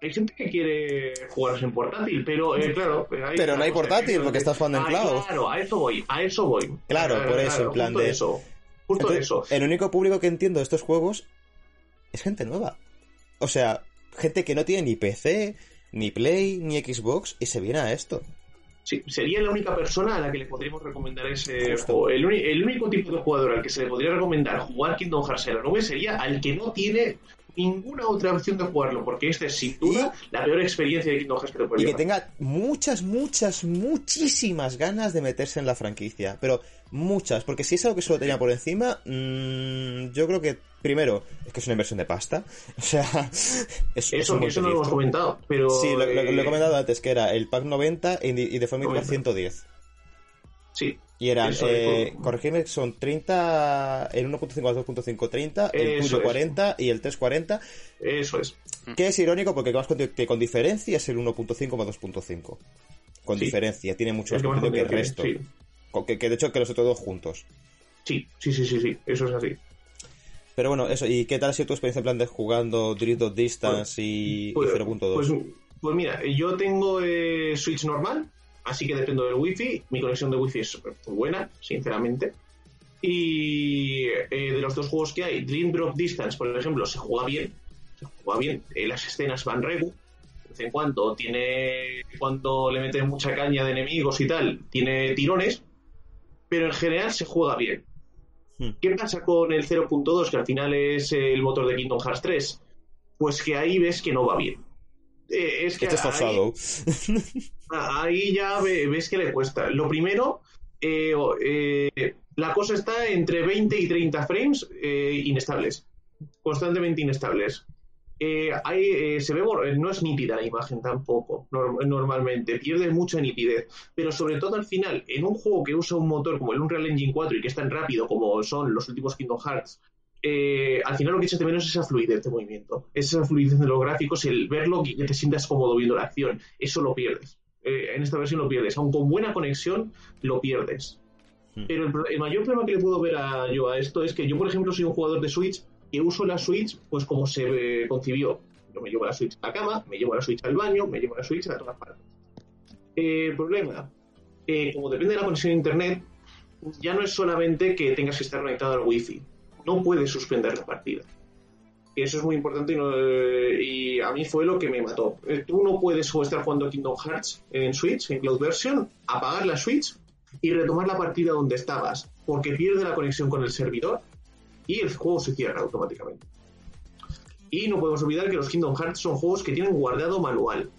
Hay gente que quiere jugarlos en portátil, pero eh, claro. eh, hay Pero no hay portátil, porque estás jugando en Ah, cloud. Claro, a eso voy, a eso voy. Claro, por eso, en plan justo de- eso. Justo Entonces, eso. El único público que entiendo de estos juegos es gente nueva. O sea, gente que no tiene ni PC, ni Play, ni Xbox y se viene a esto. Sí, sería la única persona a la que le podríamos recomendar ese Justo. juego. El único tipo de jugador al que se le podría recomendar jugar Kingdom Hearts en la nube sería al que no tiene ninguna otra opción de jugarlo, porque esta es sin duda la peor experiencia de Kingdom Hearts que te puede Y que tenga muchas, muchas, muchísimas ganas de meterse en la franquicia. Pero muchas, porque si es algo que solo tenía por encima, mm, yo creo que, primero, es que es una inversión de pasta. [laughs] O sea, es, es Eso, eso no lo hemos comentado, pero... Sí, lo, lo- lo he eh, comentado antes, que era el pack 90 y, de forma individual 110. Sí, Y eran, Eso es, eh, corregirme, son 30, el 1.5 al 2.5 30, el tuyo es. 40 y el 3 40, Eso es. que es irónico porque con, que con diferencia es el 1.5 más 2.5. Con Sí. diferencia, tiene mucho más potencia que el resto. sí. Que, que de hecho que los otros dos juntos. Sí, sí, sí, sí, sí, eso es así. Pero bueno, eso, ¿y qué tal ha sido tu experiencia en plan de jugando Drift of Distance y, y Pues, 0.2? pues, pues mira, yo tengo eh, Switch normal, así que dependo del wifi. Mi conexión de wifi es muy buena, sinceramente. Y eh, de los dos juegos que hay, Dream Drop Distance, por ejemplo, se juega bien. Se juega bien. Eh, las escenas van regu. De vez en cuando tiene. Cuando le meten mucha caña de enemigos y tal, tiene tirones. Pero en general se juega bien. Hmm. ¿Qué pasa con el 0.2, que al final es el motor de Kingdom Hearts 3? Pues que ahí ves que no va bien. Eh, es que que te has ahí-. Ah, Ahí ya ve- ves que le cuesta. Lo primero, eh, eh, la cosa está entre 20 y 30 frames inestables, constantemente inestables. Hay, se ve no es nítida la imagen tampoco, nor- normalmente, pierde mucha nitidez, pero sobre todo al final, en un juego que usa un motor como el Unreal Engine 4 y que es tan rápido como son los últimos Kingdom Hearts, eh, al final lo que echas de menos es esa fluidez de movimiento, esa fluidez de los gráficos, el verlo y que te sientas cómodo viendo la acción, eso lo pierdes. Eh, en esta versión lo pierdes, aun con buena conexión lo pierdes. Hmm. Pero el, mayor problema que le puedo ver a, yo a esto es que yo, por ejemplo, soy un jugador de Switch que uso la Switch pues como se eh, concibió. Yo me llevo la Switch a la cama, me llevo la Switch al baño, me llevo la Switch a todas partes. Problema, como depende de la conexión a internet, ya no es solamente que tengas que estar conectado al wifi, no puedes suspender la partida. Y eso es muy importante y, a mí fue lo que me mató. Eh, Tú no puedes estar jugando Kingdom Hearts en Switch, en Cloud Version, apagar la Switch y retomar la partida donde estabas, porque pierde la conexión con el servidor y el juego se cierra automáticamente. Y no podemos olvidar que los Kingdom Hearts son juegos que tienen guardado manual.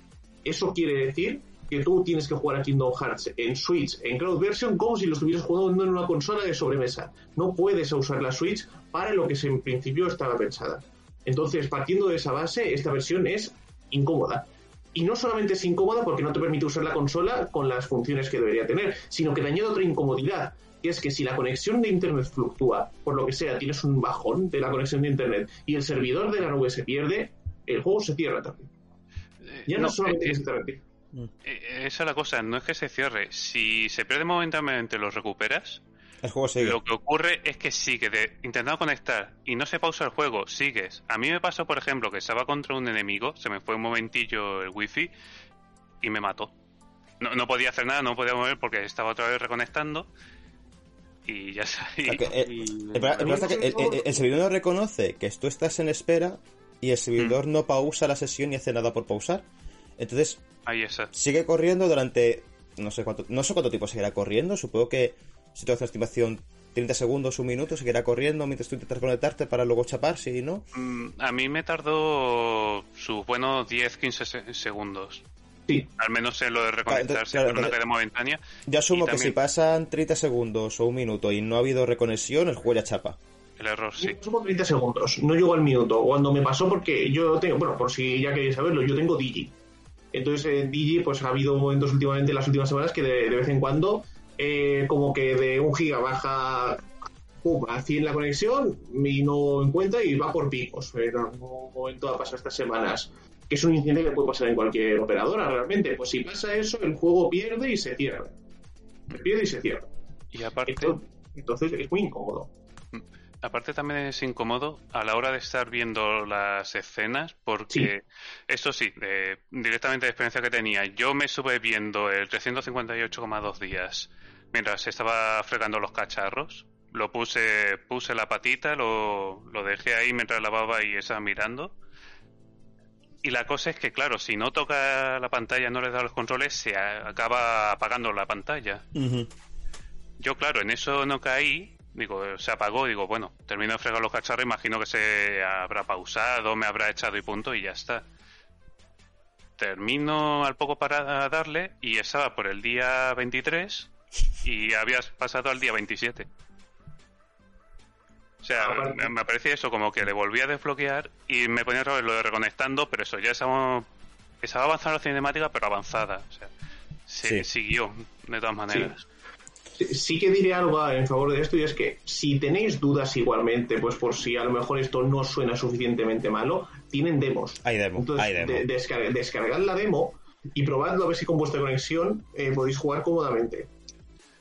Eso quiere decir que tú tienes que jugar a Kingdom Hearts en Switch, en Cloud Version, como si lo estuvieras jugando en una consola de sobremesa. No puedes usar la Switch para lo que en principio estaba pensada. Entonces, partiendo de esa base, esta versión es incómoda. Y no solamente es incómoda porque no te permite usar la consola con las funciones que debería tener, sino que te añade otra incomodidad, que es que si la conexión de Internet fluctúa, por lo que sea, tienes un bajón de la conexión de Internet y el servidor de la nube se pierde, el juego se cierra también. Eh, Ya no, no, solamente eh, es Internet. eh, esa es la cosa, no es que se cierre. Si se pierde momentáneamente lo recuperas, El juego sigue. Lo que ocurre es que sigue de intentando conectar y no se pausa el juego, sigues. A mí me pasó, por ejemplo, que estaba contra un enemigo, se me fue un momentillo el wifi y me mató. No, no podía hacer nada, no podía mover porque estaba otra vez reconectando y ya que, eh, el servidor no reconoce que tú estás en espera y el servidor Mm. no pausa la sesión ni hace nada por pausar. Entonces Ahí está. sigue corriendo durante no sé cuánto no sé cuánto tiempo seguirá corriendo. Supongo que si tú haces una estimación 30 segundos, un minuto, seguirá corriendo mientras tú intentas conectarte para luego chapar, si no. Mm, A mí me tardó sus buenos 10-15 se- segundos. Sí, Al menos en lo de reconectarse, claro, una entonces- queda momentánea. Yo asumo que si pasan 30 segundos o un minuto y no ha habido reconexión, el juego ya chapa. El error, sí. Pasó por 30 segundos, no llegó al minuto. Cuando me pasó, porque yo tengo, bueno, por si ya queréis saberlo, yo tengo Digi. Entonces en Digi, pues ha habido momentos últimamente, en las últimas semanas, que de, de vez en cuando, eh, como que de un giga baja pum, a 100 la conexión y no encuentra y va por picos. En algún momento ha pasado estas semanas. Que es un incidente que puede pasar en cualquier operadora realmente. Pues si pasa eso, el juego pierde y se cierra. Pierde y se cierra. Y aparte, Entonces, entonces es muy incómodo. Aparte también es incómodo a la hora de estar viendo las escenas porque, eso sí, de- directamente de experiencia que tenía, yo me estuve viendo el 358,2 días mientras estaba fregando los cacharros. Lo puse, puse la patita, lo, lo dejé ahí mientras lavaba y estaba mirando. Y la cosa es que, claro, si no toca la pantalla, no le da los controles, se acaba apagando la pantalla. Yo, claro, en eso no caí. Digo, se apagó. Digo, bueno, termino de fregar los cacharros. Imagino que se habrá pausado, me habrá echado y punto, y ya está. Termino al poco para darle y estaba por el día 23 y habías pasado al día 27. O sea, Aparte- me, me parecía eso, como que le volví a desbloquear y me ponía otra vez lo de reconectando, pero eso ya estaba, estaba avanzando la cinemática, pero avanzada. O sea, se Sí. siguió de todas maneras. Sí que diré algo en favor de esto y es que si tenéis dudas igualmente, pues por si a lo mejor esto no suena suficientemente malo, tienen demos. Hay demo, Entonces, hay demo. de- descar- descargad la demo y probadlo a ver si con vuestra conexión eh, podéis jugar cómodamente.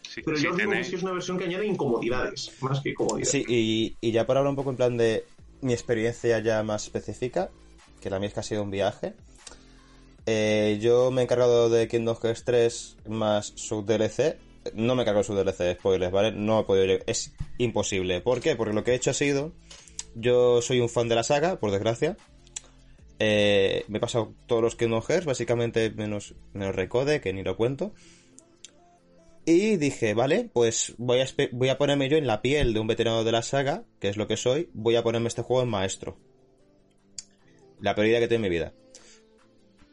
Sí, Pero sí yo os digo que sí es una versión que añade incomodidades, más que comodidades. Sí, y, y ya para hablar un poco en plan de mi experiencia ya más específica, que la mía es que ha sido un viaje. eh, yo me he encargado de Kingdom Hearts 3 más su DLC. No me de su DLC, spoilers, ¿vale? No he podido Es imposible. ¿Por qué? Porque lo que he hecho ha sido. Yo soy un fan de la saga, por desgracia. Eh, me he pasado todos los Kingdom Hearts, básicamente menos, menos Recode, que ni lo cuento. Y dije, vale, pues voy a, voy a ponerme yo en la piel de un veterano de la saga, que es lo que soy, voy a ponerme este juego en maestro. La prioridad que tengo en mi vida.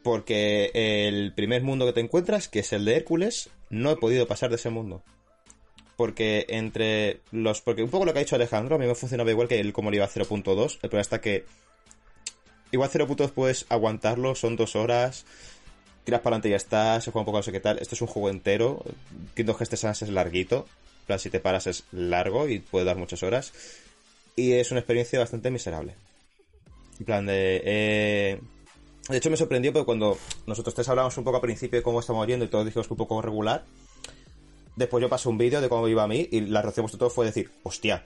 Porque el primer mundo que te encuentras, que es el de Hércules, no he podido pasar de ese mundo. Porque entre los... Porque un poco lo que ha dicho Alejandro, a mí me funcionaba igual que el como le iba a 0.2. El problema está que... Igual 0.2 puedes aguantarlo, son dos horas tiras para adelante y ya está, se juega un poco no sé qué tal. Esto es un juego entero. Kingdom Hearts 3 es larguito. Plan, si te paras es largo y puede dar muchas horas. Y es una experiencia bastante miserable. En plan de... eh, De hecho me sorprendió porque cuando nosotros tres hablamos un poco al principio de cómo estamos yendo y todos dijimos que un poco regular. Después yo pasé un vídeo de cómo iba a mí y la reacción de todos fue decir, hostia.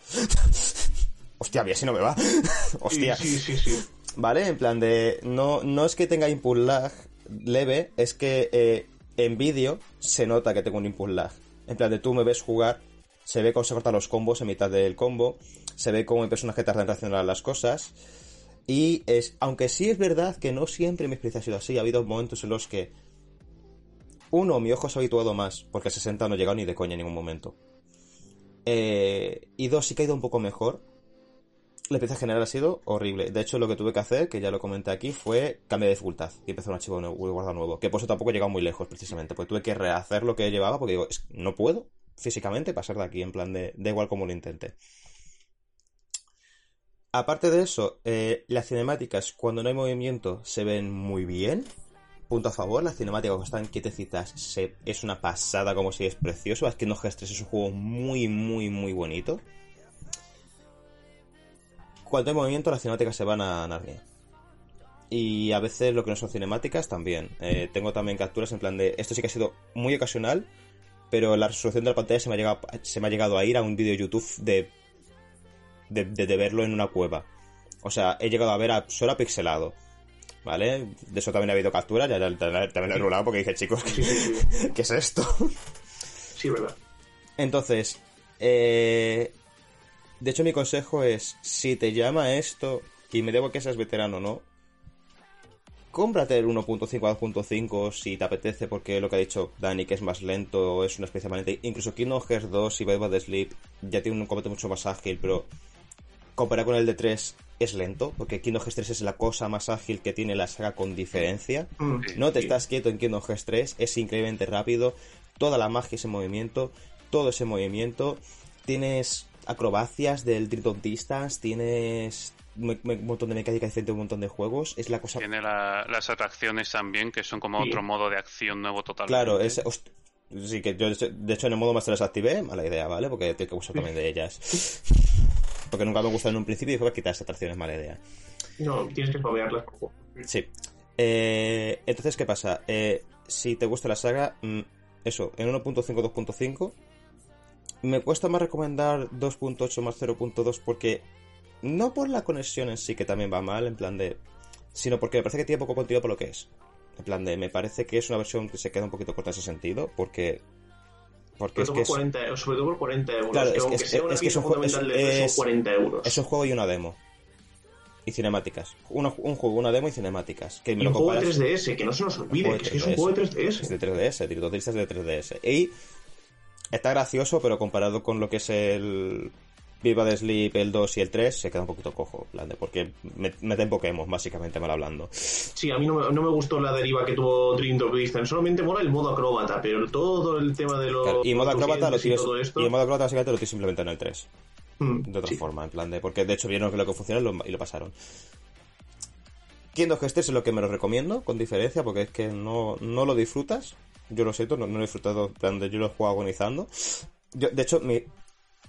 [laughs] hostia, bien si no me va. [laughs] hostia. Sí, sí, sí. ¿Vale? En plan de. No, no es que tenga input lag leve, es que eh, en vídeo se nota que tengo un input lag. En plan de tú me ves jugar, se ve cómo se cortan los combos en mitad del combo, se ve cómo mi personaje tarda en reaccionar a las cosas. Y es. Aunque sí es verdad que no siempre mi experiencia ha sido así, ha habido momentos en los que. Uno, mi ojo se ha habituado más, porque el 60 no he llegado ni de coña en ningún momento. Eh, y dos, sí que ha ido un poco mejor, la experiencia general ha sido horrible. De hecho, lo que tuve que hacer, que ya lo comenté aquí, fue cambiar de dificultad y empezar un archivo nuevo, guardado nuevo. Que por eso tampoco he llegado muy lejos, precisamente. Porque tuve que rehacer lo que llevaba, porque digo, no puedo físicamente pasar de aquí, en plan de, da igual como lo intente. Aparte de eso, eh, las cinemáticas, cuando no hay movimiento, se ven muy bien. Punto a favor, las cinemáticas cuando están quietecitas se, es una pasada, como si es precioso. Es que No Hearts 3 es un juego muy, muy, muy bonito. Cuando hay movimiento, las cinemáticas se van a Narnia. Y a veces lo que no son cinemáticas también. Eh, tengo también capturas en plan de. Esto sí que ha sido muy ocasional, pero la resolución de la pantalla se me ha llegado, se me ha, llegado a ir a un vídeo YouTube de, de, de- de verlo en una cueva. O sea, he llegado a ver a solo pixelado. ¿Vale? De eso también ha habido capturas, ya, ya- ya- también lo he rulado porque dije, chicos, ¿qué, Sí, sí, sí. [laughs] ¿qué es esto? Sí, verdad. Entonces, eh, de hecho mi consejo es, si te llama esto, y me debo que seas veterano o no, cómprate el 1.5 a 2.5 si te apetece, porque lo que ha dicho Dani, que es más lento, es una especie lenta. Incluso Kingdom Hearts 2 y Bad Bad Sleep ya tiene un combate mucho más ágil, pero comparado con el de 3 es lento, porque Kingdom Hearts 3 es la cosa más ágil que tiene la saga con diferencia. Mm. No te estás quieto en Kingdom Hearts 3, es increíblemente rápido, toda la magia es en movimiento, todo ese movimiento, tienes acrobacias del Triton Distance, tienes un montón de mecánica diferente, un montón de juegos, es la cosa... Tiene la- las atracciones también, que son como Sí. otro modo de acción nuevo totalmente. Claro, es... Sí, que yo de hecho- en el modo Master las activé, mala idea, ¿vale? Porque tengo que usar también de ellas. Porque nunca me gustaron en un principio y dije, quitar estas atracciones, mala idea. No, tienes que spamearlas por. Sí. Eh, entonces, ¿qué pasa? Eh, si te gusta la saga, mm, eso, en 1.5, 2.5, me cuesta más recomendar 2.8 más 0.2 porque no por la conexión en sí, que también va mal, en plan de... Sino porque me parece que tiene poco contenido por lo que es. En plan de, me parece que es una versión que se queda un poquito corta en ese sentido, porque... Porque Sobre es todo, que por es, 40, sobre todo por 40 euros. Claro, es que- es- sea una es que fundamental es- de son 40 euros. es un juego y una demo. Y cinemáticas. Un juego, una demo y cinemáticas. Que me Y lo un juego de comparas- 3DS, que no se nos olvide, que es que es un juego de 3DS. Es de 3DS, Triton Distance es de 3DS. Y está gracioso, pero comparado con lo que es el Viva de Sleep, el 2 y el 3, se queda un poquito cojo, plan porque me- meten Pokémon, básicamente mal hablando. Sí, a mí no me, no me gustó la deriva que tuvo Dream of Distance. Solamente mola el modo acróbata, pero todo el tema de los. Claro, y modo acróbata lo y tienes. todo esto. Y en modo acróbata básicamente lo tienes simplemente en el 3. Mm, De otra sí. forma, en plan de. Porque de hecho vieron que lo que funciona y lo, y lo pasaron. Kingdom Hearts 3 es lo que me lo recomiendo, con diferencia, porque es que no, no lo disfrutas. Yo lo siento, no, no lo he disfrutado, plan de yo lo he jugado agonizando. Yo, de hecho, mi,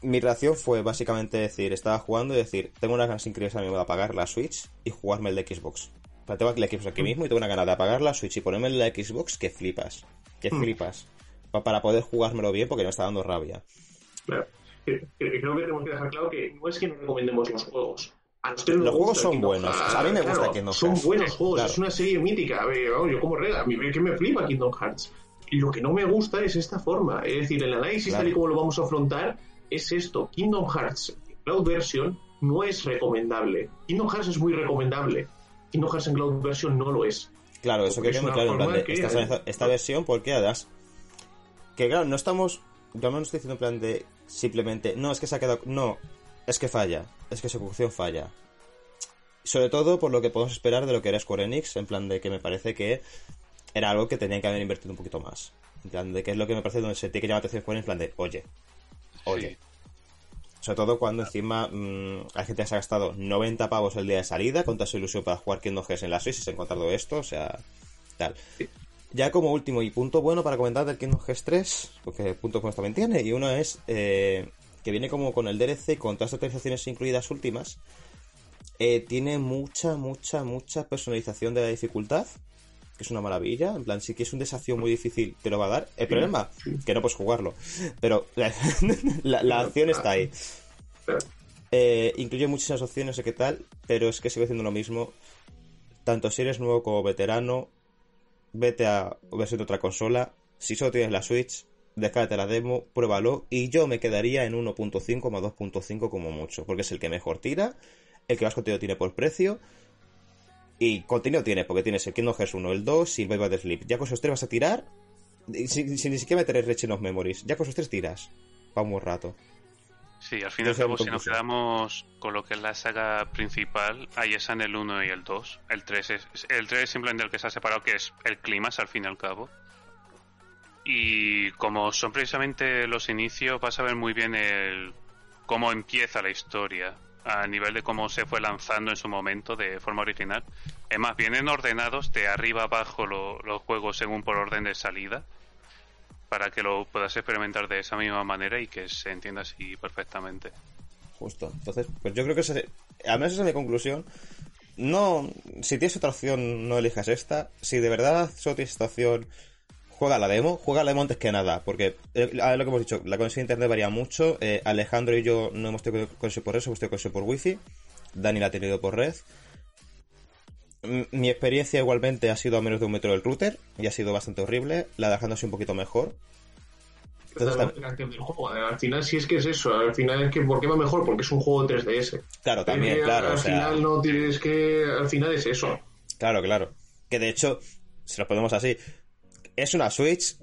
mi reacción fue básicamente decir, estaba jugando y decir, tengo unas ganas increíbles a mí de apagar la Switch y jugarme el de Xbox. O sea, tengo aquí la Xbox aquí mismo y tengo una ganas de apagar la Switch y ponerme el de Xbox que flipas. Que Mm. flipas. Pa- Para poder jugármelo bien porque me está dando rabia. Claro. Creo creo que tenemos que dejar claro que no es que no recomendemos los juegos. A los, juegos son Kingdom buenos. Hearts. O sea, a mí me Claro, gusta Kingdom Son Hearts. buenos juegos, Claro. es una serie mítica. A ver, vamos, yo como rega, a mí que me flipa Kingdom Hearts. Y lo que no me gusta es esta forma. Es decir, el análisis Claro. tal y como lo vamos a afrontar es esto. Kingdom Hearts Cloud Version no es recomendable. Kingdom Hearts es muy recomendable. Kingdom Hearts en Cloud Version no lo es. Claro, eso que es quede muy claro en plan de que- esta, esta- esta versión, porque además. Que claro, no estamos. Yo no estoy diciendo en plan de simplemente. No, es que se ha quedado. No, es que falla. Es que su ejecución falla. Sobre todo por lo que podemos esperar de lo que era Square Enix, en plan de que me parece que era algo que tenían que haber invertido un poquito más. En plan de que es lo que me parece donde se tiene que llamar la atención Square Enix, en plan de, oye, oye. Sí. Sobre todo cuando encima mm, hay gente que se ha gastado 90 pavos el día de salida con su ilusión para jugar Kingdom Hearts en la Switch y se ha encontrado esto, o sea, tal. Ya como último y punto bueno para comentar del Kingdom Hearts 3, porque puntos buenos también tiene, y uno es eh, que viene como con el DLC, con todas las actualizaciones incluidas últimas, eh, tiene mucha, mucha, mucha personalización de la dificultad, que es una maravilla, en plan, sí que es un desafío muy difícil, te lo va a dar. El problema, que no puedes jugarlo, pero [laughs] la, la- la acción está ahí. Pero, Eh, incluye muchísimas opciones, sé qué tal, pero es que sigue haciendo lo mismo. Tanto si eres nuevo como veterano, vete a versión de otra consola. Si solo tienes la Switch, descárgate la demo, pruébalo. Y yo me quedaría en 1.5 más 2.5 como mucho, porque es el que mejor tira, el que más contenido tiene por precio. Y contenido tiene, porque tienes el Kingdom Hearts 1, el 2 y el Baby Sleep. Ya con esos tres vas a tirar, sin, sin ni siquiera meter el Rechen of Memories. Ya con esos tres tiras, para un buen rato. Sí, al fin y al cabo, si nos quedamos con lo que es la saga principal, ahí están el 1 y el 2. El 3 es, el 3 es simplemente el que se ha separado, que es el clímax al fin y al cabo. Y como son precisamente los inicios, vas a ver muy bien el cómo empieza la historia a nivel de cómo se fue lanzando en su momento de forma original. Es más, vienen ordenados de arriba abajo lo- los juegos según por orden de salida para que lo puedas experimentar de esa misma manera y que se entienda así perfectamente. Justo. Entonces, pues yo creo que ese, al menos esa es mi conclusión. No, si tienes otra opción, no elijas esta. Si de verdad solo tienes opción, juega la demo. Juega la demo antes que nada, porque eh, a ver lo que hemos dicho, la conexión a internet varía mucho. Eh, Alejandro y yo no hemos tenido conexión por eso, hemos tenido conexión por wifi. Dani la ha tenido por red. Mi experiencia igualmente ha sido a menos de un metro del router y ha sido bastante horrible. La de Alejandro ha sido un poquito mejor. Entonces, del juego. Al final, si es que es eso, al final es que, ¿por qué va mejor? Porque es un juego 3DS. Claro, también, que claro. Al o sea, final no tienes que. Al final es eso. Claro, claro. Que de hecho, si lo ponemos así, es una Switch.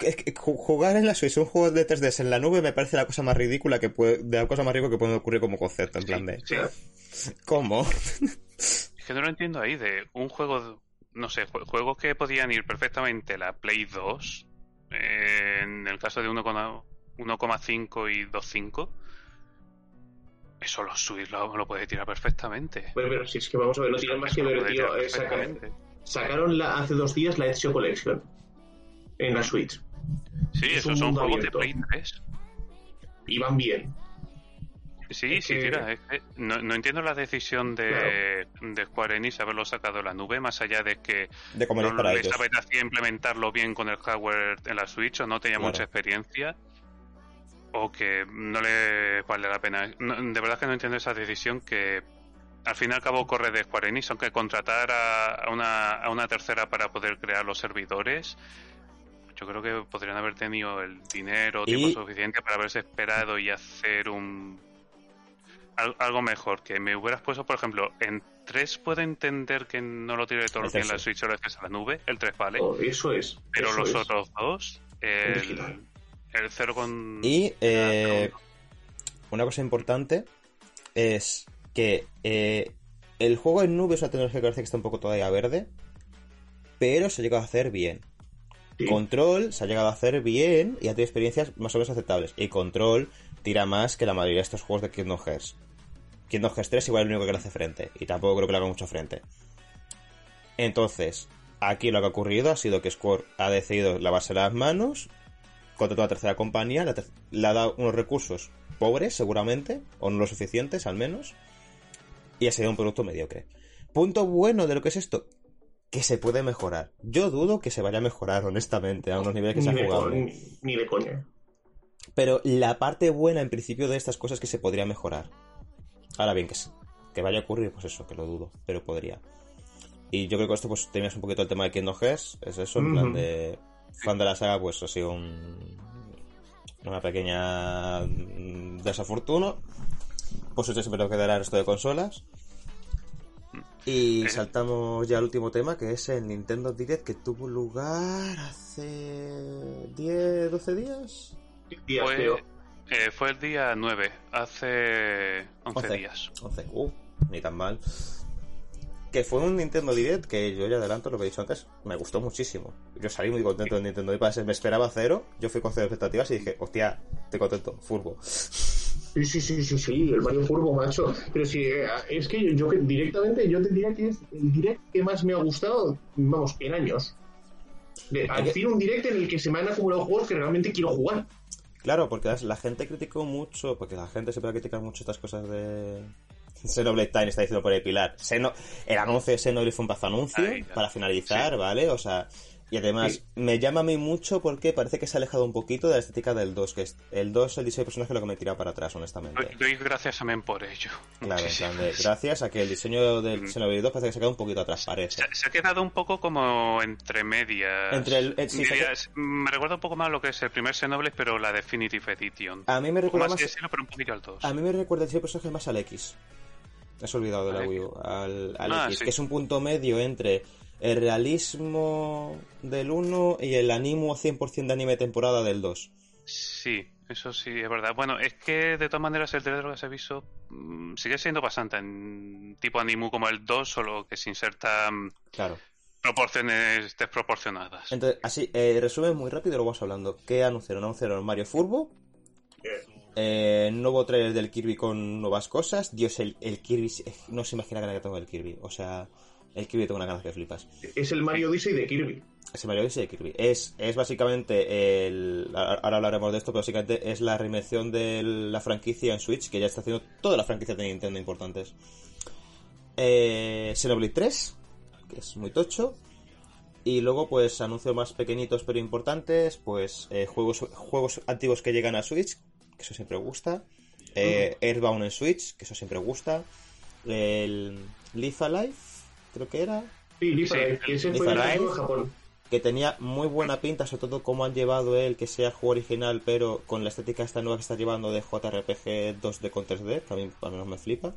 Es que ju- jugar en la Switch un juego de 3DS en la nube me parece la cosa más ridícula que puede, de la cosa más ridícula que puede ocurrir como concepto, en plan de Sí. ¿cómo? [laughs] Es que no lo entiendo ahí de un juego, no sé, jue- juegos que podían ir perfectamente la Play 2, eh, en el caso de 1,5 1,5 y 2,5, eso los Switch lo, lo puede tirar perfectamente. Bueno, pero si es que vamos a ver, no tienen más que Eso lo sacaron, la, hace dos días la Ezio Collection en la Switch. Sí, es esos son juegos abierto. de Play 3. Y van bien. Sí, Es sí, que- tira. es que no, no entiendo la decisión de, de Square Enix haberlo sacado de la nube, más allá de que De no les apetecía implementarlo bien con el hardware en la Switch o no tenía Claro. mucha experiencia o que no le vale la pena. No, de verdad que no entiendo esa decisión que al fin y al cabo corre de Square Enix, aunque contratar a, una, a una tercera para poder crear los servidores. Yo creo que podrían haber tenido el dinero, Y- tiempo suficiente para haberse esperado y hacer un al- algo mejor. Que me hubieras puesto, por ejemplo, en 3 puedo entender que no lo tire todo El el en la 3 sí. Switch o lo a la nube, el 3 vale, Oh, eso es. pero eso los es. otros dos, el, el 0 con... Y eh, con- una cosa importante es que eh, el juego en nube es una tecnología que parece que está un poco todavía verde, pero se ha llegado a hacer bien. Sí. Control se ha llegado a hacer bien y ha tenido experiencias más o menos aceptables. Y Control tira más que la mayoría de estos juegos de Kingdom Hearts. Kingdom Hearts 3 igual es el único que le hace frente. Y tampoco creo que le haga mucho frente. Entonces, aquí lo que ha ocurrido ha sido que Square ha decidido lavarse las manos contrató a tercera compañía, le ha dado unos recursos pobres, seguramente, o no lo suficientes, al menos, y ha sido un producto mediocre. Punto bueno de lo que es esto, que se puede mejorar. Yo dudo que se vaya a mejorar, honestamente, a unos niveles que Ni se de, ha jugado. ni, ni de coña. Pero la parte buena, en principio, de estas cosas es que se podría mejorar. Ahora bien, que, que vaya a ocurrir, pues eso, que lo dudo, pero podría. Y yo creo que esto, pues, terminas un poquito el tema de Kingdom Hearts. Es eso, en plan de. Fan de la saga, pues ha sido un. Una pequeña. mm, Por suerte siempre tengo que dar al resto de consolas. Y saltamos ya al último tema, que es el Nintendo Direct que tuvo lugar hace 10, 12 días. Días, Fue, eh, fue el día 9, hace 11 Once. días. 11. Uh, ni tan mal. Que fue un Nintendo Direct que yo ya adelanto lo que he dicho antes, me gustó muchísimo. Yo salí muy contento del Nintendo Direct, me esperaba cero, yo fui con cero expectativas y dije, hostia, estoy contento, furbo. Sí, sí, sí, sí, sí, el Mario Furbo, macho. Pero sí, eh, es que yo, yo que directamente, yo te diría que es el direct que más me ha gustado, vamos, en años. De, al fin un direct en el que se me han acumulado juegos que realmente quiero jugar. Claro, porque la- la gente criticó mucho, porque la gente se puede criticar mucho estas cosas de... Xenoblade Time está diciendo por el Pilar. Xeno- el anuncio de Xenoblade fue un pazo anuncio para finalizar, ¿vale? O sea, y además Sí. me llama a mí mucho porque parece que se ha alejado un poquito de la estética del 2, que es el 2, el diseño de personaje lo que me tira para atrás, honestamente. Doy, doy gracias también por ello. Claro, en Muchísimas. plan de, [laughs] gracias a que el diseño del Mm. Xenoblade 2 parece que se ha quedado un poquito atrás, parece. Se, se ha quedado un poco como entre medias. Entre el- eh, sí, me recuerda un poco más a lo que es el primer Xenoblade, pero la Definitive Edition. A mí me recuerda más estilo, pero un poquillo al 2. a mí me recuerda el diseño de personaje más al X. Me has olvidado de la Al Wii U, al, al Ah, X, sí. que es un punto medio entre el realismo del 1 y el animo 100% de anime temporada del 2. Sí, eso sí, es verdad. Bueno, es que de todas maneras el trailer que se ha visto mm, sigue siendo bastante en tipo animu como el 2, solo que se insertan Claro. proporciones desproporcionadas. Entonces, así, eh, resumen muy rápido, lo vamos hablando. ¿Qué anunciaron? Anunciaron Mario Furbo. Eh, nuevo trailer del Kirby con nuevas cosas. Dios, el, el Kirby. No se imagina que tengo del Kirby. O sea, el Kirby tengo una ganas que flipas. Es el Mario Odyssey de Kirby. Ese Mario Odyssey de Kirby. Es, es básicamente el. Ahora hablaremos de esto, pero básicamente es la reinvención de la franquicia en Switch, que ya está haciendo todas las franquicias de Nintendo importantes. Eh, Xenoblade 3, que es muy tocho. Y luego, pues, anuncios más pequeñitos pero importantes. Pues, eh, juegos, juegos antiguos que llegan a Switch, que eso siempre gusta. Eh, Airbound en Switch, que eso siempre gusta. El Leaf Alive, creo que era. Sí, Sí, ese fue el Alive. de Japón. que tenía muy buena pinta, sobre todo cómo han llevado él, que sea juego original, pero con la estética esta nueva que está llevando de JRPG 2D con 3D, que a mí al menos me flipa.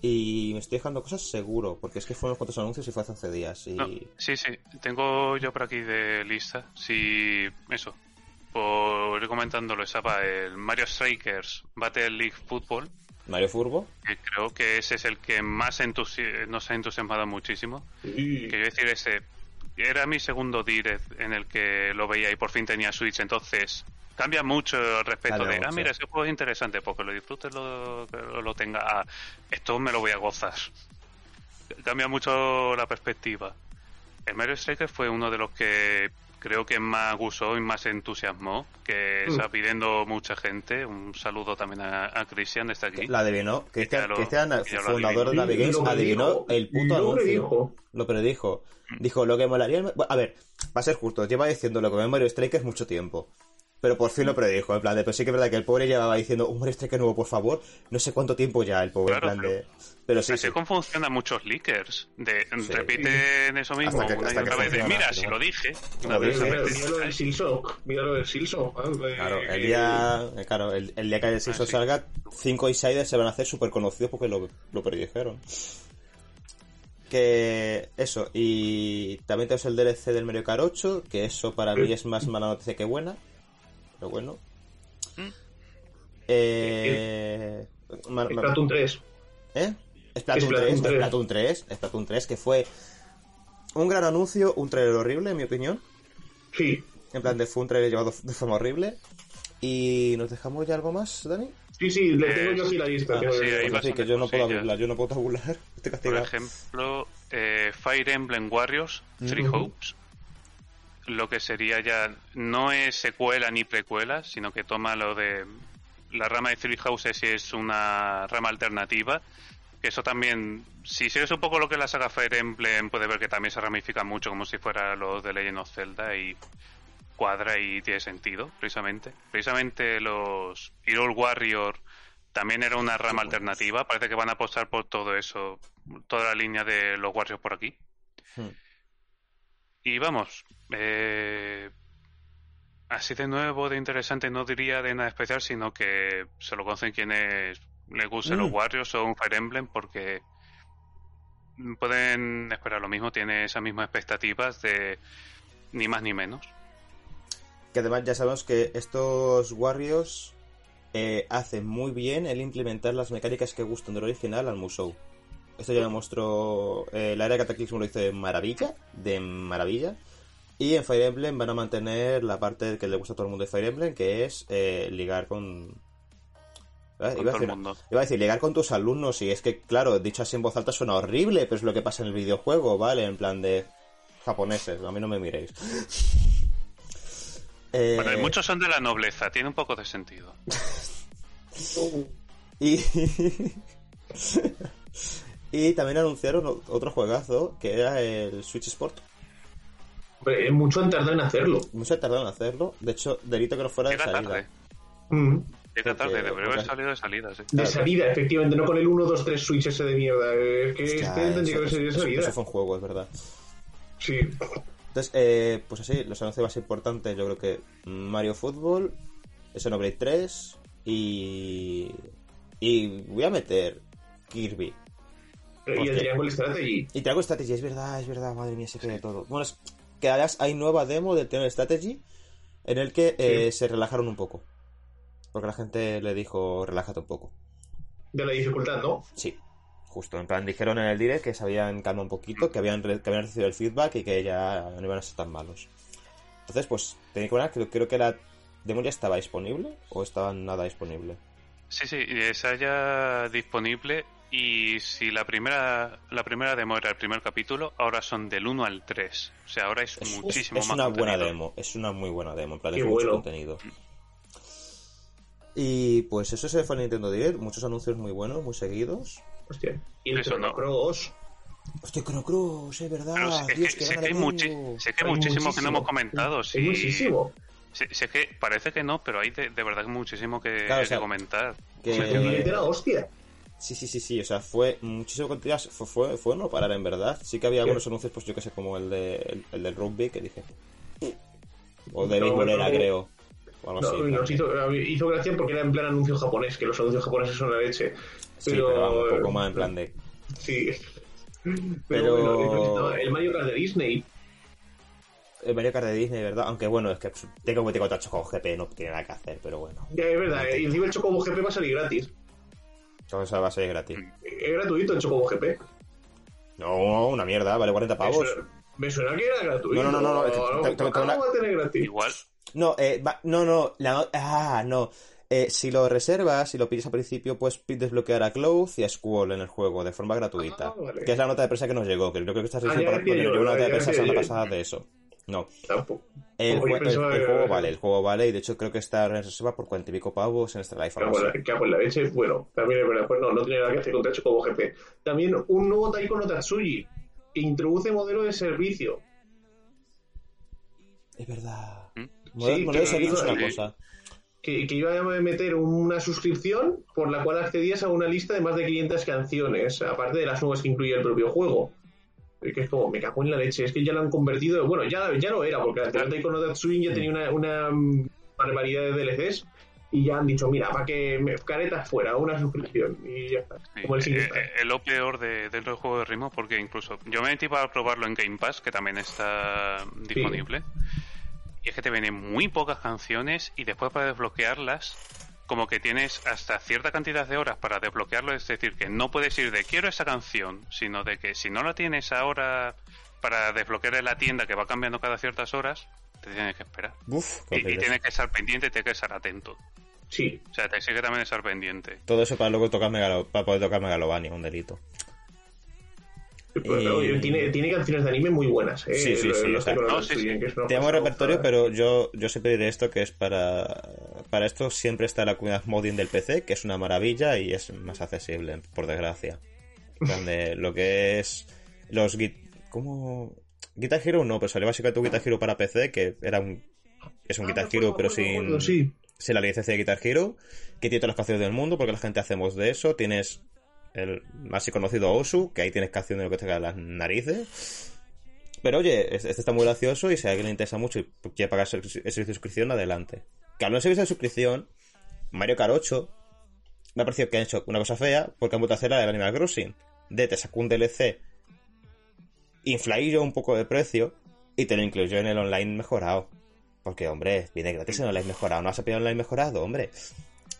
Y me estoy dejando cosas seguro, porque es que fueron unos cuantos anuncios y fue hace 11 días. Y... No, sí, sí, tengo yo por aquí de lista. Si eso, por ir comentándolo, estaba el Mario Strikers Battle League Football, Mario Furbo, que creo que ese es el que más entusi- nos ha entusiasmado muchísimo. Quiero decir, ese era mi segundo direct en el que lo veía y por fin tenía Switch, entonces cambia mucho al respecto Cambia de, ah, mira, ese juego es interesante, porque lo disfrutes, lo, lo tenga, ah, esto me lo voy a gozar. Cambia mucho la perspectiva. El Mario Striker fue uno de los que creo que más gustó y más entusiasmó, que Mm. está pidiendo mucha gente. Un saludo también a, a Cristian desde aquí. la adivinó. Cristian, fundador de. Navi Games, adivinó predijo, el puto lo anuncio. predijo. Lo predijo. Dijo, lo que molaría... A ver, va a ser justo, lleva diciendo lo que Mario Strikers mucho tiempo. Pero por fin lo predijo, en plan de... Pero sí que es verdad que el pobre llevaba diciendo, un Mario Striker nuevo, por favor. No sé cuánto tiempo ya, el pobre, Claro, en plan de... Pero sí, Así sí. como funcionan muchos leakers. De, Sí. Repiten eso mismo Hasta que- una y hasta que otra vez. De, funciona, mira, pero si lo dije. Una vez. Mira, eh, mira lo del Silsong. Mira lo del Silsong. eh, Claro, el eh, día, eh, claro, el, el día que el Season sí. salga, cinco insiders se van a hacer súper conocidos porque lo, lo predijeron. Que eso, y también tenemos el DLC del Mario Kart 8, que eso para mí es más mala noticia que buena. Pero bueno. Mm. Eh, Splatoon 3. ¿Eh? Splatoon Splatoon 3, 3. Splatoon 3, Splatoon 3, que fue un gran anuncio, un trailer horrible, en mi opinión. Sí. En plan, de, fue un trailer llevado de forma horrible. ¿Y nos dejamos ya algo más, Dani? Sí, sí, le Eh, tengo yo aquí la lista. Ah, sí, Pues así que yo no puedo hablar, yo no puedo tabular. [laughs] Estoy Por castigado. ejemplo, eh, Fire Emblem Warriors, Three Ujú. Hopes. Lo que sería ya no es secuela ni precuela, sino que toma lo de la rama de Three Houses y es una rama alternativa. Eso también, si sigues un poco lo que es la saga Fire Emblem, puede ver que también se ramifica mucho como si fuera lo de Legend of Zelda y cuadra y tiene sentido, precisamente. Precisamente los Hero Warrior también era una rama alternativa. Parece que van a apostar por todo eso, toda la línea de los Warriors por aquí. Hmm. Y vamos, eh, así de nuevo, de interesante, no diría de nada especial, sino que se lo conocen quienes les gusten los Mm. Warriors o un Fire Emblem, porque pueden esperar lo mismo, tiene esas mismas expectativas de ni más ni menos. Que además ya sabemos que estos Warriors eh, hacen muy bien el implementar las mecánicas que gustan del original al Musou. Esto ya lo mostró. eh, la era de Cataclysm lo hizo de maravilla. De maravilla. Y en Fire Emblem van a mantener la parte que le gusta a todo el mundo de Fire Emblem, que es eh, ligar con. ¿Eh? Iba, a decir, iba a decir, ligar con tus alumnos, y es que, claro, dicho así en voz alta suena horrible, pero es lo que pasa en el videojuego, ¿vale? En plan de japoneses, a mí no me miréis. Eh, [laughs] Bueno, y muchos son de la nobleza, tiene un poco de sentido. [laughs] Y... [laughs] y también anunciaron otro juegazo que era el Switch Sport. Hombre, mucho han tardado en hacerlo. Mucho tardaron en hacerlo. De hecho, delito que no fuera de salida. tarde, Mm. tarde, debería haber salido de salida, sí. De Claro. salida, efectivamente, no con el 1, 2, 3 Switch ese de mierda. Es que Hostia, este tendría que salido de eso- salida. eso fue un juego, es verdad. Sí. Entonces, eh, pues así, los anuncios más importantes, yo creo que Mario Football, Xenoblade 3 y. Y voy a meter Kirby. Y el. Triangle Strategy. Y Triangle Strategy, es verdad, es verdad, madre mía, se queda todo. Bueno, es que además hay nueva demo del Triangle Strategy en el que eh, se relajaron un poco. Porque la gente le dijo, relájate un poco. De la dificultad, ¿no? Sí, justo. En plan, dijeron en el direct que se habían calmado un poquito, que habían, re- que habían recibido el feedback y que ya no iban a ser tan malos. Entonces, pues, tenéis que ver, creo, creo que la demo ya estaba disponible o estaba nada disponible. Sí, sí, esa ya disponible y si la primera la primera demo era el primer capítulo, ahora son del 1 al 3. O sea, ahora es, Es, muchísimo es más una buena demo, es una muy buena demo, en plan, es mucho bueno. contenido. Y pues eso se fue a Nintendo Direct, muchos anuncios muy buenos, muy seguidos. Hostia. Y el Eso Chrono no. Cross. Hostia, Chrono Cross, es verdad. Sé, que, hay, sé que muchísimo que no hemos comentado. Hay Sí, muchísimo. Sé, sé que parece que no, pero hay de, de verdad muchísimo que, Claro, o que sea, comentar. que- era hostia. Sí, sí, sí, sí, o sea, fue muchísimo contenido, fue, fue, fue no parar en verdad. Sí que había algunos anuncios, pues yo que sé, como el, de, el, el del rugby que dije. O de No, beisbolera, no. creo. O algo No, así. nos hizo, hizo gracia porque era en plan anuncio japonés, que los anuncios japoneses son la leche. Sí, pero- pero vamos, un poco más en plan de. Sí. Pero, bueno, el Mario Kart de Disney. El Mario Kart de Disney, ¿verdad? Aunque bueno, es que tengo que contar con GP, no tiene nada que hacer, pero bueno. Ya, es verdad, eh, y encima el Chocobo GP va a salir gratis. Eso va a ser gratis. Es gratuito el Chocobo GP. No, una mierda, vale 40 pavos. Me suena que era gratuito. No, no, no, no, te- te- te- te- ¿Cómo va a tener gratis? Igual, No, eh, va- no, no, la- ah, no. Eh, si lo reservas, si lo pides al principio, puedes desbloquear a Cloud y a Squall en el juego de forma gratuita. Ah, vale. Que es la nota de prensa que nos llegó, que yo creo que estás Ah, yo, nos llegó una nota de prensa la semana pasada de eso. No, Tampoco. el, Como jue- el- pensaba el que- juego vale, el juego vale, y de hecho creo que está en reserva por cuarenta y pico pavos en este live. Que hago la, leche, bueno, también es verdad, pues no, no tiene nada que hacer contra Chocobo GP. También un nuevo Taiko no Tatsuji, que introduce modelo de servicio. Es verdad. ¿Mm? Modelo, Sí, modelo de que- servicio es una sí. cosa. que, que iba a meter una suscripción por la cual accedías a una lista de más de 500 canciones, aparte de las nuevas que incluye el propio juego. Que es como, me cago en la leche, es que ya lo han convertido. Bueno, ya, ya lo era, porque la anterior Taiko no Tatsujin ya tenía una, una barbaridad de DLCs y ya han dicho, mira, para que me caretas fuera, una suscripción y ya está. sí, Como el eh, siguiente. eh, es lo peor de, dentro del juego de ritmo, porque incluso yo me metí para probarlo en Game Pass, que también está disponible. Y es que te vienen muy pocas canciones y después para desbloquearlas, como que tienes hasta cierta cantidad de horas para desbloquearlo, es decir, que no puedes ir de quiero esa canción, sino de que si no la tienes ahora para desbloquear en la tienda que va cambiando cada ciertas horas, te tienes que esperar. Uf, qué Y, y tienes que estar pendiente, tienes que estar atento. Sí, O sea, te exige también estar pendiente. Todo eso para luego tocar Megalo- para poder tocar Megalovania, un delito. Pues, [laughs] oye, tiene, tiene canciones de anime muy buenas, ¿eh? Sí, sí, sí, lo o sea, sé que lo no, sí, estudian, sí. que es una Tenemos pasada, repertorio, pero yo, yo siempre diré esto que es para... Para esto siempre está la comunidad modding del PC, que es una maravilla y es más accesible, por desgracia. Donde lo que es los git... ¿Cómo...? Guitar Hero no, pero salió básicamente un Guitar Hero para PC, que era un... Es un Ah, Guitar Hero, pero sin... acuerdo, sí. sin la licencia de Guitar Hero, que tiene todas las canciones del mundo, porque la gente hacemos de eso. Tienes el más conocido Osu, que ahí tienes canciones de lo que te cae las narices. Pero oye, este está muy gracioso y si a alguien le interesa mucho y quiere pagar ese servicio de suscripción, adelante. Que hablando de servicio de suscripción, Mario 8 me ha parecido que han hecho una cosa fea porque han vuelto a hacer la del Animal Crossing. De te sacó un DLC, inflaillo un poco de precio y te lo incluyó en el online mejorado. Porque, hombre, viene gratis en online mejorado. No vas a pedir online mejorado, hombre.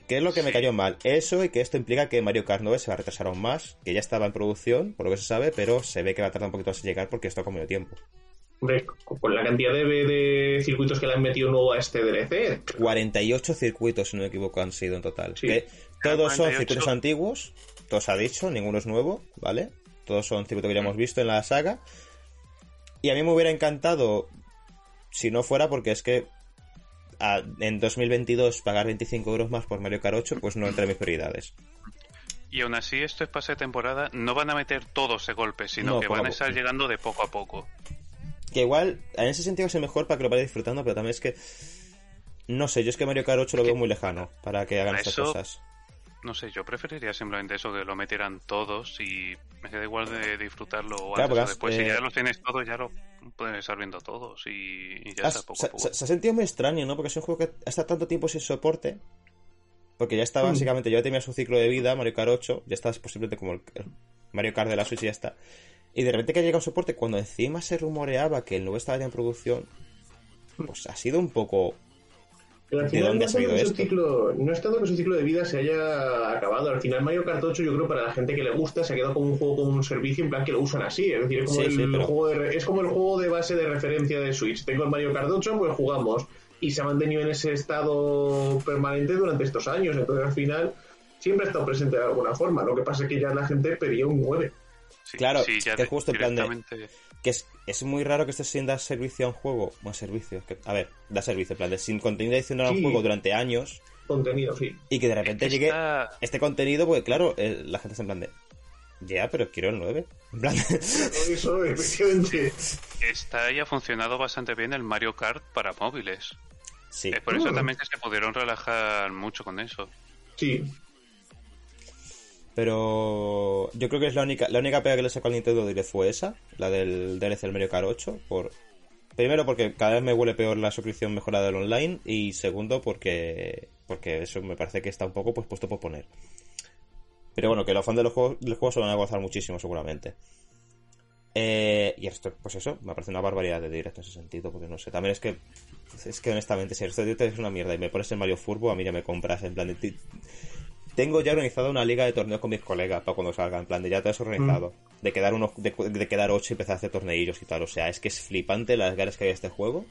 ¿Qué es lo que me cayó mal? Eso y que esto implica que Mario Kart 9 se va a retrasar aún más, que ya estaba en producción, por lo que se sabe, pero se ve que va a tardar un poquito más en llegar porque esto ha comido tiempo. Hombre, con la cantidad de, de circuitos que le han metido nuevo a este DLC, 48 circuitos, si no me equivoco, han sido en total. Sí. Que todos son 48. circuitos antiguos, todos ha dicho, ninguno es nuevo, ¿vale? Todos son circuitos que ya hemos visto en la saga. Y a mí me hubiera encantado si no fuera porque es que a- en 2022 pagar 25 euros más por Mario Kart 8 pues no entre mis prioridades. Y aún así, esto es pase de temporada, no van a meter todos de golpe, sino No, que a van a estar llegando de poco a poco. Que igual, en ese sentido es el mejor para que lo vayas disfrutando, pero también es que... No sé, yo es que Mario Kart 8 lo veo muy lejano para que hagan estas cosas. No sé, yo preferiría simplemente eso, que lo metieran todos y me queda igual de disfrutarlo Claro, antes o después. eh, Si ya los tienes todos, ya lo puedes estar viendo todos y, y ya Has- está, poco se, a poco. se- se ha sentido muy extraño, ¿no? Porque es un juego que ha estado tanto tiempo sin soporte. Porque ya está Mm. básicamente, ya tenía su ciclo de vida, Mario Kart 8, ya está posiblemente como el, el Mario Kart de la Switch y ya está. Y de repente que ha llegado soporte, cuando encima se rumoreaba que el nuevo estaba ya en producción, pues ha sido un poco... Pero al ¿De final dónde no ha salido esto? ciclo, no es tanto que su ciclo de vida se haya acabado. Al final Mario Kart 8 yo creo para la gente que le gusta se ha quedado como un juego como un servicio en plan que lo usan así. Es decir, es como, Sí, el, sí, pero- juego de, es como el juego de base de referencia de Switch. Tengo el Mario Kart 8, pues jugamos. Y se ha mantenido en ese estado permanente durante estos años. Entonces al final siempre ha estado presente de alguna forma. Lo que pasa es que ya la gente pedía un 9. Sí, Claro, sí, ya que es justo en plan de- directamente- Que es, es muy raro que esté sin dar servicio a un juego. Bueno, servicio. Que, a ver, da servicio, en plan de sin contenido adicional a un Sí. juego durante años Contenido, sí. y que de repente llegue este contenido, porque claro, eh, la gente está en plan de... Ya, pero quiero el 9. [laughs] En plan de- Eso, efectivamente. Está y ha funcionado bastante bien el Mario Kart para móviles. sí. Es por eso Mm. también que se pudieron relajar mucho con eso. Sí. Pero yo creo que es la única, la única pega que le sacó al Nintendo Direct fue esa, la del DLC del Mario Kart 8. Por... Primero porque cada vez me huele peor la suscripción mejorada del online y segundo porque porque eso me parece que está un poco pues puesto por poner. Pero bueno, que los fans de los juegos, del juego se van a gozar muchísimo seguramente. Eh, y esto, pues eso, me parece una barbaridad de Direct en ese sentido, porque no sé, también es que es que honestamente, si esto de Direct es una mierda y me pones el Mario Furbo, a mí ya me compras en plan de... Tengo ya organizada una liga de torneos con mis colegas para cuando salga, en plan de ya todo eso organizado. De quedar unos, de, de quedar ocho y empezar a hacer torneillos y tal. O sea, es que es flipante las ganas que hay de este juego.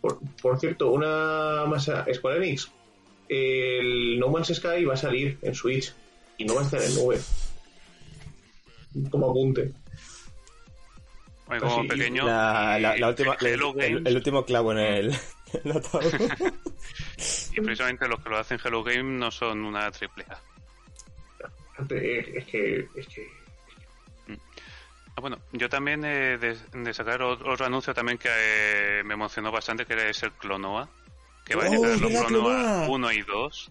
Por, por cierto, una masa Square Enix. El No Man's Sky va a salir en Switch y no va a estar en nube. Como apunte. Oye, como Así, pequeño. La, la- la y última, el, el- último clavo en el. [laughs] y precisamente los que lo hacen Hello Game no son una triple A. Es que. Es que Ah, bueno, yo también eh, de, de sacar otro anuncio también que eh, me emocionó bastante, que es el Clonoa. Que va a ¡Oh, llegar los Clonoa Clonoa! 1 y 2.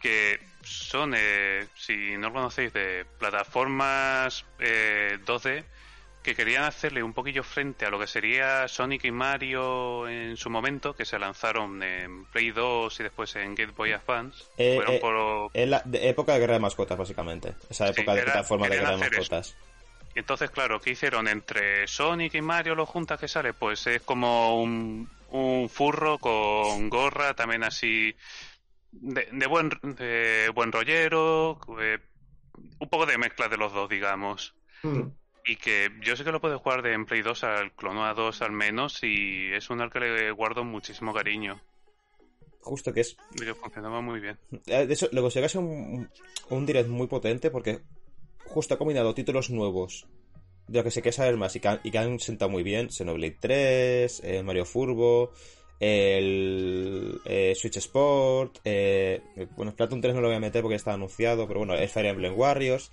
Que son, eh, si no lo conocéis, de plataformas eh, 2D que querían hacerle un poquillo frente a lo que sería Sonic y Mario en su momento, que se lanzaron en Play 2 y después en Game Boy Advance. Eh, Fueron eh, por, Es la de época de guerra de mascotas, básicamente. Esa Sí, época de era- plataforma de guerra de eso. mascotas. Y entonces, claro, ¿qué hicieron? Entre Sonic y Mario, los juntas que sale, pues es como un, un furro con gorra, también así de, de buen de buen rollero, eh, un poco de mezcla de los dos, digamos. mm, Y que yo sé que lo puedo jugar de en Play 2 al Clonoa 2 al menos, y es un al que le guardo muchísimo cariño, Justo que es. y que funcionaba muy bien. Eh, De hecho, lo considero que un, un direct muy potente porque justo ha combinado títulos nuevos de lo que se quiere saber más y que han, y que han sentado muy bien. Xenoblade 3, eh, Mario Furbo, el eh, Switch Sport, eh, bueno, Splatoon 3 no lo voy a meter porque está anunciado, pero bueno, el Fire Emblem Warriors,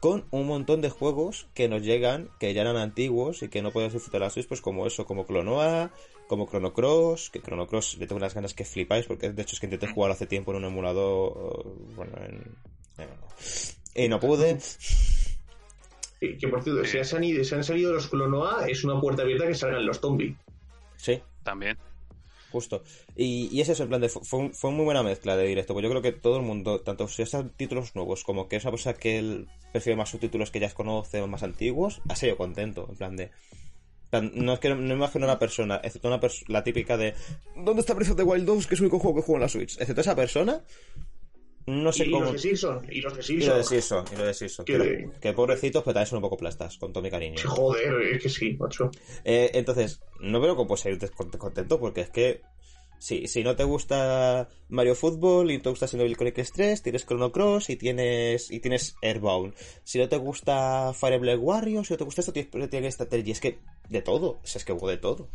con un montón de juegos que nos llegan, que ya eran antiguos y que no podemos disfrutar la Switch, pues como eso, como Clonoa, como Chrono Cross, que Chrono Cross le tengo unas ganas que flipáis, porque de hecho es que intenté jugar hace tiempo en un emulador, bueno, en, en- y no pude. Que, que, por cierto, si han, salido, si han salido los Clonoa, es una puerta abierta que salgan los zombies. Sí, También. Justo. Y, y es eso, en plan de. Fue, fue muy buena mezcla de directo. Pues yo creo que todo el mundo, tanto si están títulos nuevos como que es una persona que él prefiere más subtítulos que ya conoce o más antiguos, ha sido contento. En plan de. No es que no imagino una persona, excepto una pers- la típica de ¿Dónde está Breath of the Wild 2? Que es el único juego que juego en la Switch. Excepto esa persona, no sé y cómo. los de y los de Y Simpson, y lo de Simpson. Que- Que, que pobrecitos, pero también son un poco plastas, con todo mi cariño. Joder, es que sí, macho. Eh, entonces, no veo cómo puedes ir contento porque es que si, si no te gusta Mario Fútbol y te gusta Xenoblade Chronicles 3, tienes Chrono Cross y tienes y tienes Airbound. Si no te gusta Fire Emblem Warriors, si no te gusta esto, tienes, tienes estrategia. Es que de todo, es que hubo de todo.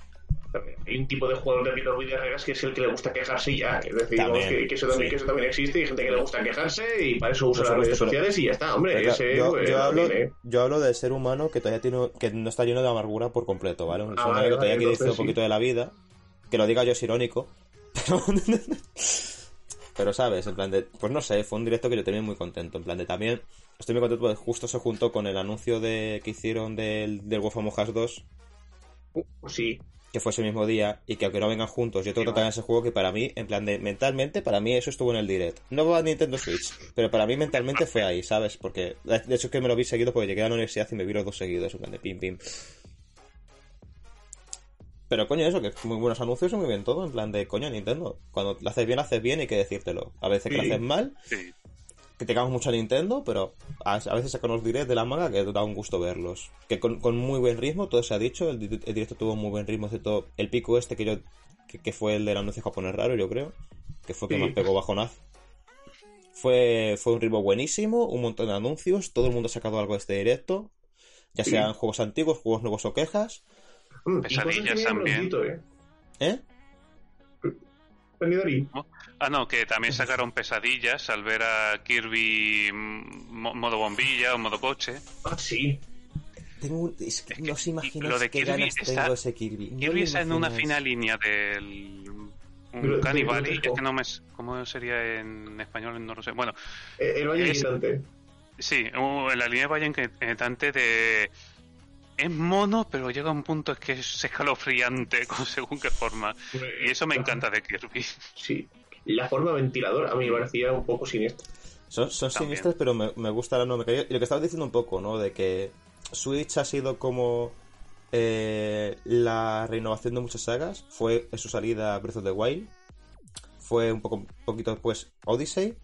Hay un tipo de jugador de Peter Videregas que es el que le gusta quejarse y ya. Es decir, También, que, que eso también, sí. que eso también existe y hay gente que le gusta quejarse y para eso usa las redes sociales y ya está, hombre. Ese, yo, pues, yo no hablo, tiene. yo hablo del ser humano que todavía tiene, que no está lleno de amargura por completo, ¿vale? Un ser Ah, humano vale, que todavía vale, quiere disfrutar un sí. poquito de la vida. Que lo diga yo es irónico. Pero, [laughs] pero sabes, en plan de, pues no sé, fue un directo que yo tenía muy contento. En plan de también, estoy muy contento porque justo se juntó con el anuncio de que hicieron del, del Wolf Among Us 2, Pues sí, que fue ese mismo día, y que aunque no vengan juntos, yo tengo que tratar ese juego que para mí, en plan de, mentalmente, para mí eso estuvo en el direct. No va a Nintendo Switch, pero para mí mentalmente fue ahí, ¿sabes? Porque, de hecho es que me lo vi seguido porque llegué a la universidad y me vi los dos seguidos, en plan de pim pim. Pero coño, eso, que muy buenos anuncios y muy bien todo, en plan de coño, Nintendo. Cuando lo haces bien, haces bien y hay que decírtelo. A veces que lo haces mal, Sí. Criticamos mucho a Nintendo, pero a, a veces sacan los directs de la manga que da un gusto verlos. Que con, con muy buen ritmo, todo se ha dicho, el, di- el directo tuvo muy buen ritmo, excepto el pico este que yo que, que fue el del anuncio japonés raro, yo creo, que fue que Sí. más pegó bajonazo. Fue, fue un ritmo buenísimo, un montón de anuncios, todo el mundo ha sacado algo de este directo, ya Sí. sean juegos antiguos, juegos nuevos o quejas. Mm, Pesadillas también. ¿eh? ¿Eh? Ah, no, que también sacaron pesadillas al ver a Kirby mo- modo bombilla o modo coche. Ah, sí. Tengo un- es que Es que- no os imagináis lo de qué Kirby ganas está- tengo ese Kirby. No Kirby está en una fina línea del Pero- un y es que no me cómo sería en español no lo sé. Bueno, Eh, El Valle Es- Inquietante. sí, en la línea de Valle Inquietante de es mono, pero llega a un punto es que es escalofriante [laughs] con según qué forma. Y eso me encanta de Kirby. Sí. La forma ventilador a mí me parecía un poco siniestra. Son, son siniestras, pero me, me gusta la no me cayó. Y lo que estabas diciendo un poco, ¿no? De que Switch ha sido como eh, la renovación de muchas sagas. Fue en su salida Breath of the Wild. Fue un poco un poquito después Odyssey.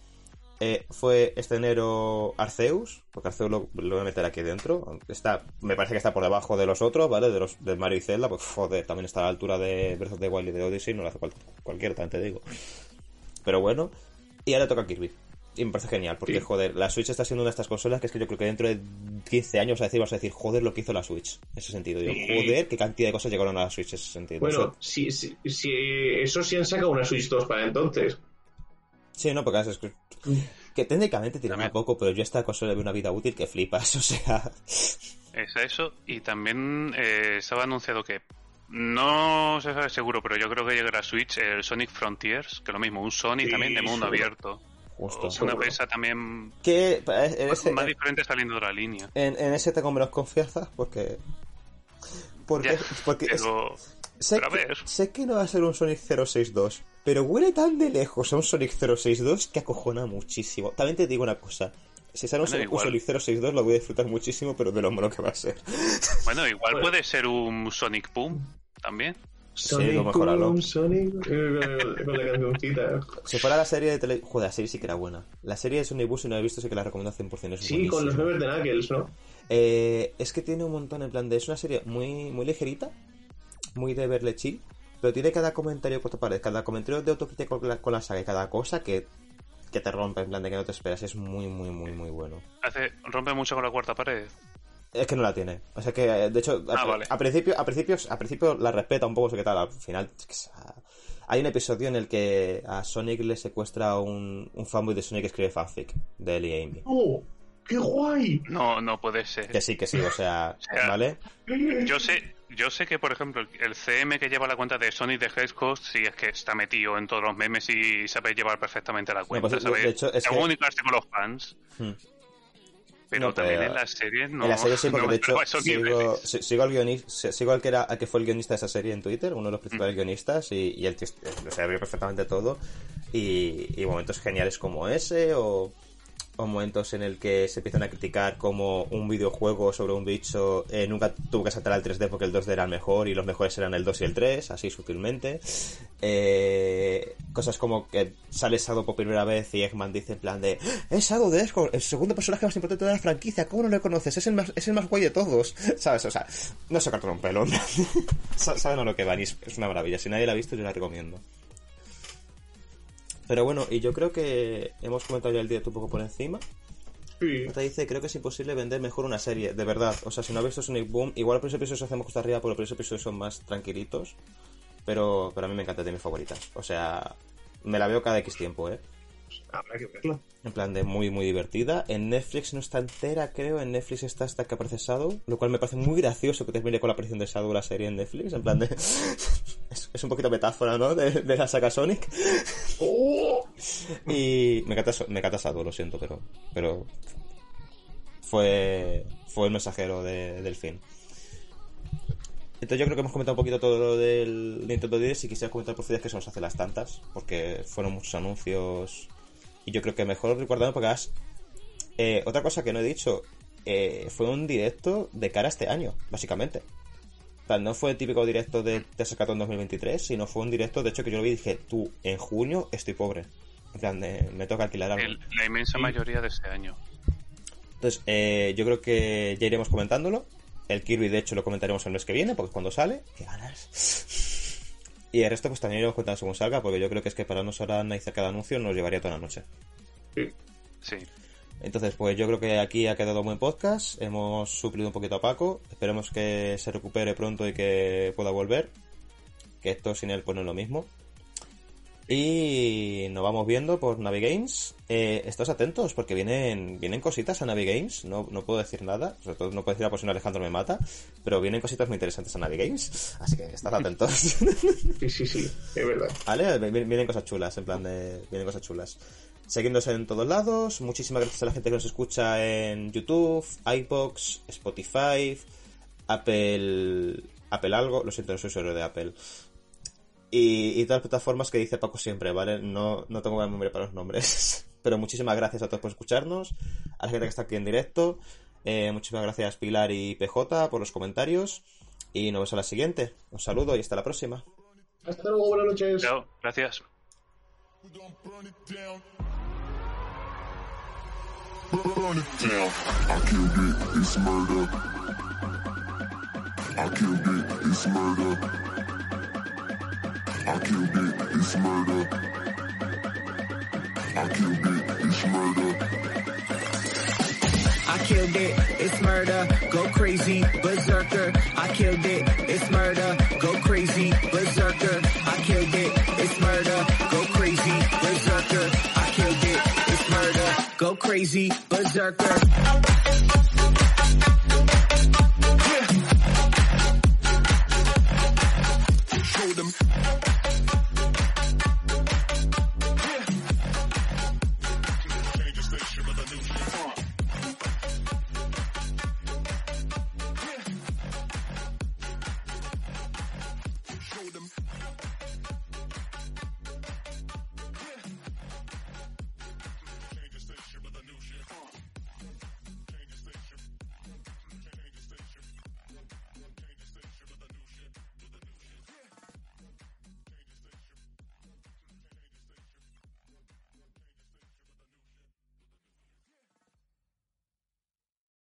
Eh, fue este enero Arceus, porque Arceus lo, lo voy a meter aquí dentro. Está, me parece que está por debajo de los otros, ¿vale? De los de Mario y Zelda, pues joder, también está a la altura de Breath of the Wild y de Odyssey, no lo hace cual- cualquiera, también te digo. Pero bueno, y ahora toca Kirby. Y me parece genial, porque Sí. joder, la Switch está siendo una de estas consolas que es que yo creo que dentro de 15 años vas a decir, vas a decir, joder, lo que hizo la Switch. En ese sentido, Yo, Sí. joder, qué cantidad de cosas llegaron a la Switch en ese sentido. Bueno, Eso- si, si, si eso sí han sacado una Switch 2 para entonces. Sí, no, porque es que, que técnicamente tiene También. poco, pero yo a esta consola le veo una vida útil que flipas, [laughs] o sea. Es eso. Y también eh, estaba anunciado que no se sabe seguro, pero yo creo que llegará a Switch el Sonic Frontiers, que lo mismo, un Sonic Sí, también de mundo seguro. abierto. Justo. Una pesa también Que en ese, más diferente saliendo de la línea. en, en ese tengo menos confianza porque. Porque, Ya, porque es- Pero sé, pero a que, ver. sé que no va a ser un Sonic 062, pero huele tan de lejos a un Sonic 062 que acojona muchísimo. También te digo una cosa. Si sale un, Bueno, Sonic- un igual. Sonic 062 lo voy a disfrutar muchísimo, pero de lo malo que va a ser. bueno, igual Bueno. puede ser un Sonic Boom también. Sonic lo mejoralo. Boom, Sonic eh, con, la cancioncita. Si fuera la serie de tele... Joder, la serie sí que era buena. La serie de Sonic Boom, si no la he visto, sí que la recomiendo 100%. Es Sí, con los nueve de Knuckles, ¿no? Eh, es que tiene un montón en plan de. Es una serie muy, muy ligerita, muy de verle chill, pero tiene cada comentario por tu pared, cada comentario de autocrítica con la, con la saga y cada cosa que que te rompe, en plan de que no te esperas. Es muy, muy, muy, muy bueno. Hace, rompe mucho con la cuarta pared. Es que no la tiene. O sea que, eh, de hecho, Ah, a, vale. a principio, a principios, a principio la respeta un poco, sé qué tal. Al final, ah, hay un episodio en el que a Sonic le secuestra un, un fanboy de Sonic que escribe fanfic de él y Amy. ¡Oh! ¡Qué guay! No, no puede ser. Que sí, que sí, o sea, [laughs] sea, ¿vale? Yo sé, yo sé que, por ejemplo, el- CM que lleva la cuenta de Sonic de Hedgehog sí es que está metido en todos los memes y sabe llevar perfectamente la cuenta, pues, sabe de hecho, es que- con los fans. Hmm. Pero No, pero- también en la serie no. en la serie sí, [laughs] porque no de hecho sigo, al guionista, sigo al que era, al que fue el guionista de esa serie en Twitter, uno de los Mm. principales guionistas, y, y el tío o sea, vio perfectamente todo. Y, y momentos geniales como ese, o, o momentos en el que se empiezan a criticar como un videojuego sobre un bicho eh, nunca tuvo que saltar al 3D porque el 2D era el mejor y los mejores eran el 2 y el 3, así sutilmente. Eh, cosas como que sale Shadow por primera vez y Eggman dice en plan de es Shadow de Escort, el segundo personaje más importante de la franquicia, ¿cómo no lo conoces? Es el más, es el más guay de todos, [laughs] ¿sabes? O sea, no se cartón un pelo, [laughs] Sa- saben a lo que van y es una maravilla, si nadie la ha visto yo la recomiendo. Pero bueno, y yo creo que hemos comentado ya el directo un poco por encima. Sí. Te dice, creo que es imposible vender mejor una serie, de verdad. O sea, si no has visto Sonic Boom, igual los primeros episodios se hacemos costa arriba, porque los primeros episodios son más tranquilitos. Pero, pero a mí me encanta, de mis favoritas. O sea, me la veo cada X tiempo, ¿eh? Habrá que verla. En plan de muy, muy divertida. En Netflix no está entera, creo. En Netflix está hasta que aparece Shadow. Lo cual me parece muy gracioso que termine con la aparición de Shadow la serie en Netflix. En plan de... [laughs] es, es un poquito metáfora, ¿no? De, de la saga Sonic. ¡Oh! [laughs] Y me encanta, me encanta Shadow, lo siento, pero, pero fue, fue el mensajero de- del fin. Entonces yo creo que hemos comentado un poquito todo lo del Nintendo 10 y quisiera comentar por fin que se nos hace las tantas, porque fueron muchos anuncios y yo creo que mejor recordarlo porque además, eh, otra cosa que no he dicho, eh, fue un directo de cara a este año, básicamente. O sea, no fue el típico directo de TS4 en 2023, sino fue un directo, de hecho, que yo lo vi y dije, tú, en junio estoy pobre. En plan, de, me toca alquilar algo. El- la inmensa mayoría de este año. Entonces, eh, yo creo que ya iremos comentándolo. El Kirby, de hecho, lo comentaremos el mes que viene, porque es cuando sale. ¡Qué ganas! Y el resto, pues también iremos contando según salga, porque yo creo que es que para no analizar cada anuncio nos llevaría toda la noche. Sí. Sí. Entonces, pues yo creo que aquí ha quedado un buen podcast. Hemos suplido un poquito a Paco. Esperemos que se recupere pronto y que pueda volver. Que esto sin él, pues no es lo mismo. Y nos vamos viendo por Navigames. Eh, estos atentos porque vienen vienen cositas a Navigames. No, no puedo decir nada. Sobre todo no puedo decir por si no Alejandro me mata. Pero vienen cositas muy interesantes a Navigames. Así que estad atentos. Sí, sí, sí, es verdad. ¿Vale? Vi- Vienen cosas chulas, en plan de... Vienen cosas chulas. Seguidnos en todos lados. Muchísimas gracias a la gente que nos escucha en YouTube, iBox, Spotify, Apple... Apple algo. Lo siento, no soy usuario de Apple. Y, y todas las plataformas que dice Paco siempre, ¿vale? No, no tengo buena memoria para los nombres. [laughs] Pero muchísimas gracias a todos por escucharnos. A la gente que está aquí en directo. Eh, muchísimas gracias Pilar y PJ por los comentarios. Y nos vemos a la siguiente. Un saludo y hasta la próxima. Hasta luego, buenas noches. Chao, gracias. Burn it down. I killed it, it's murder. I killed it, it's murder. I killed it, it's murder. I killed it, it's murder. I killed it, it's murder. Go crazy, berserker. I killed it, it's murder. Go crazy, berserker. I killed it, it's murder. Go crazy, berserker. I killed it, it's murder. Go crazy, berserker.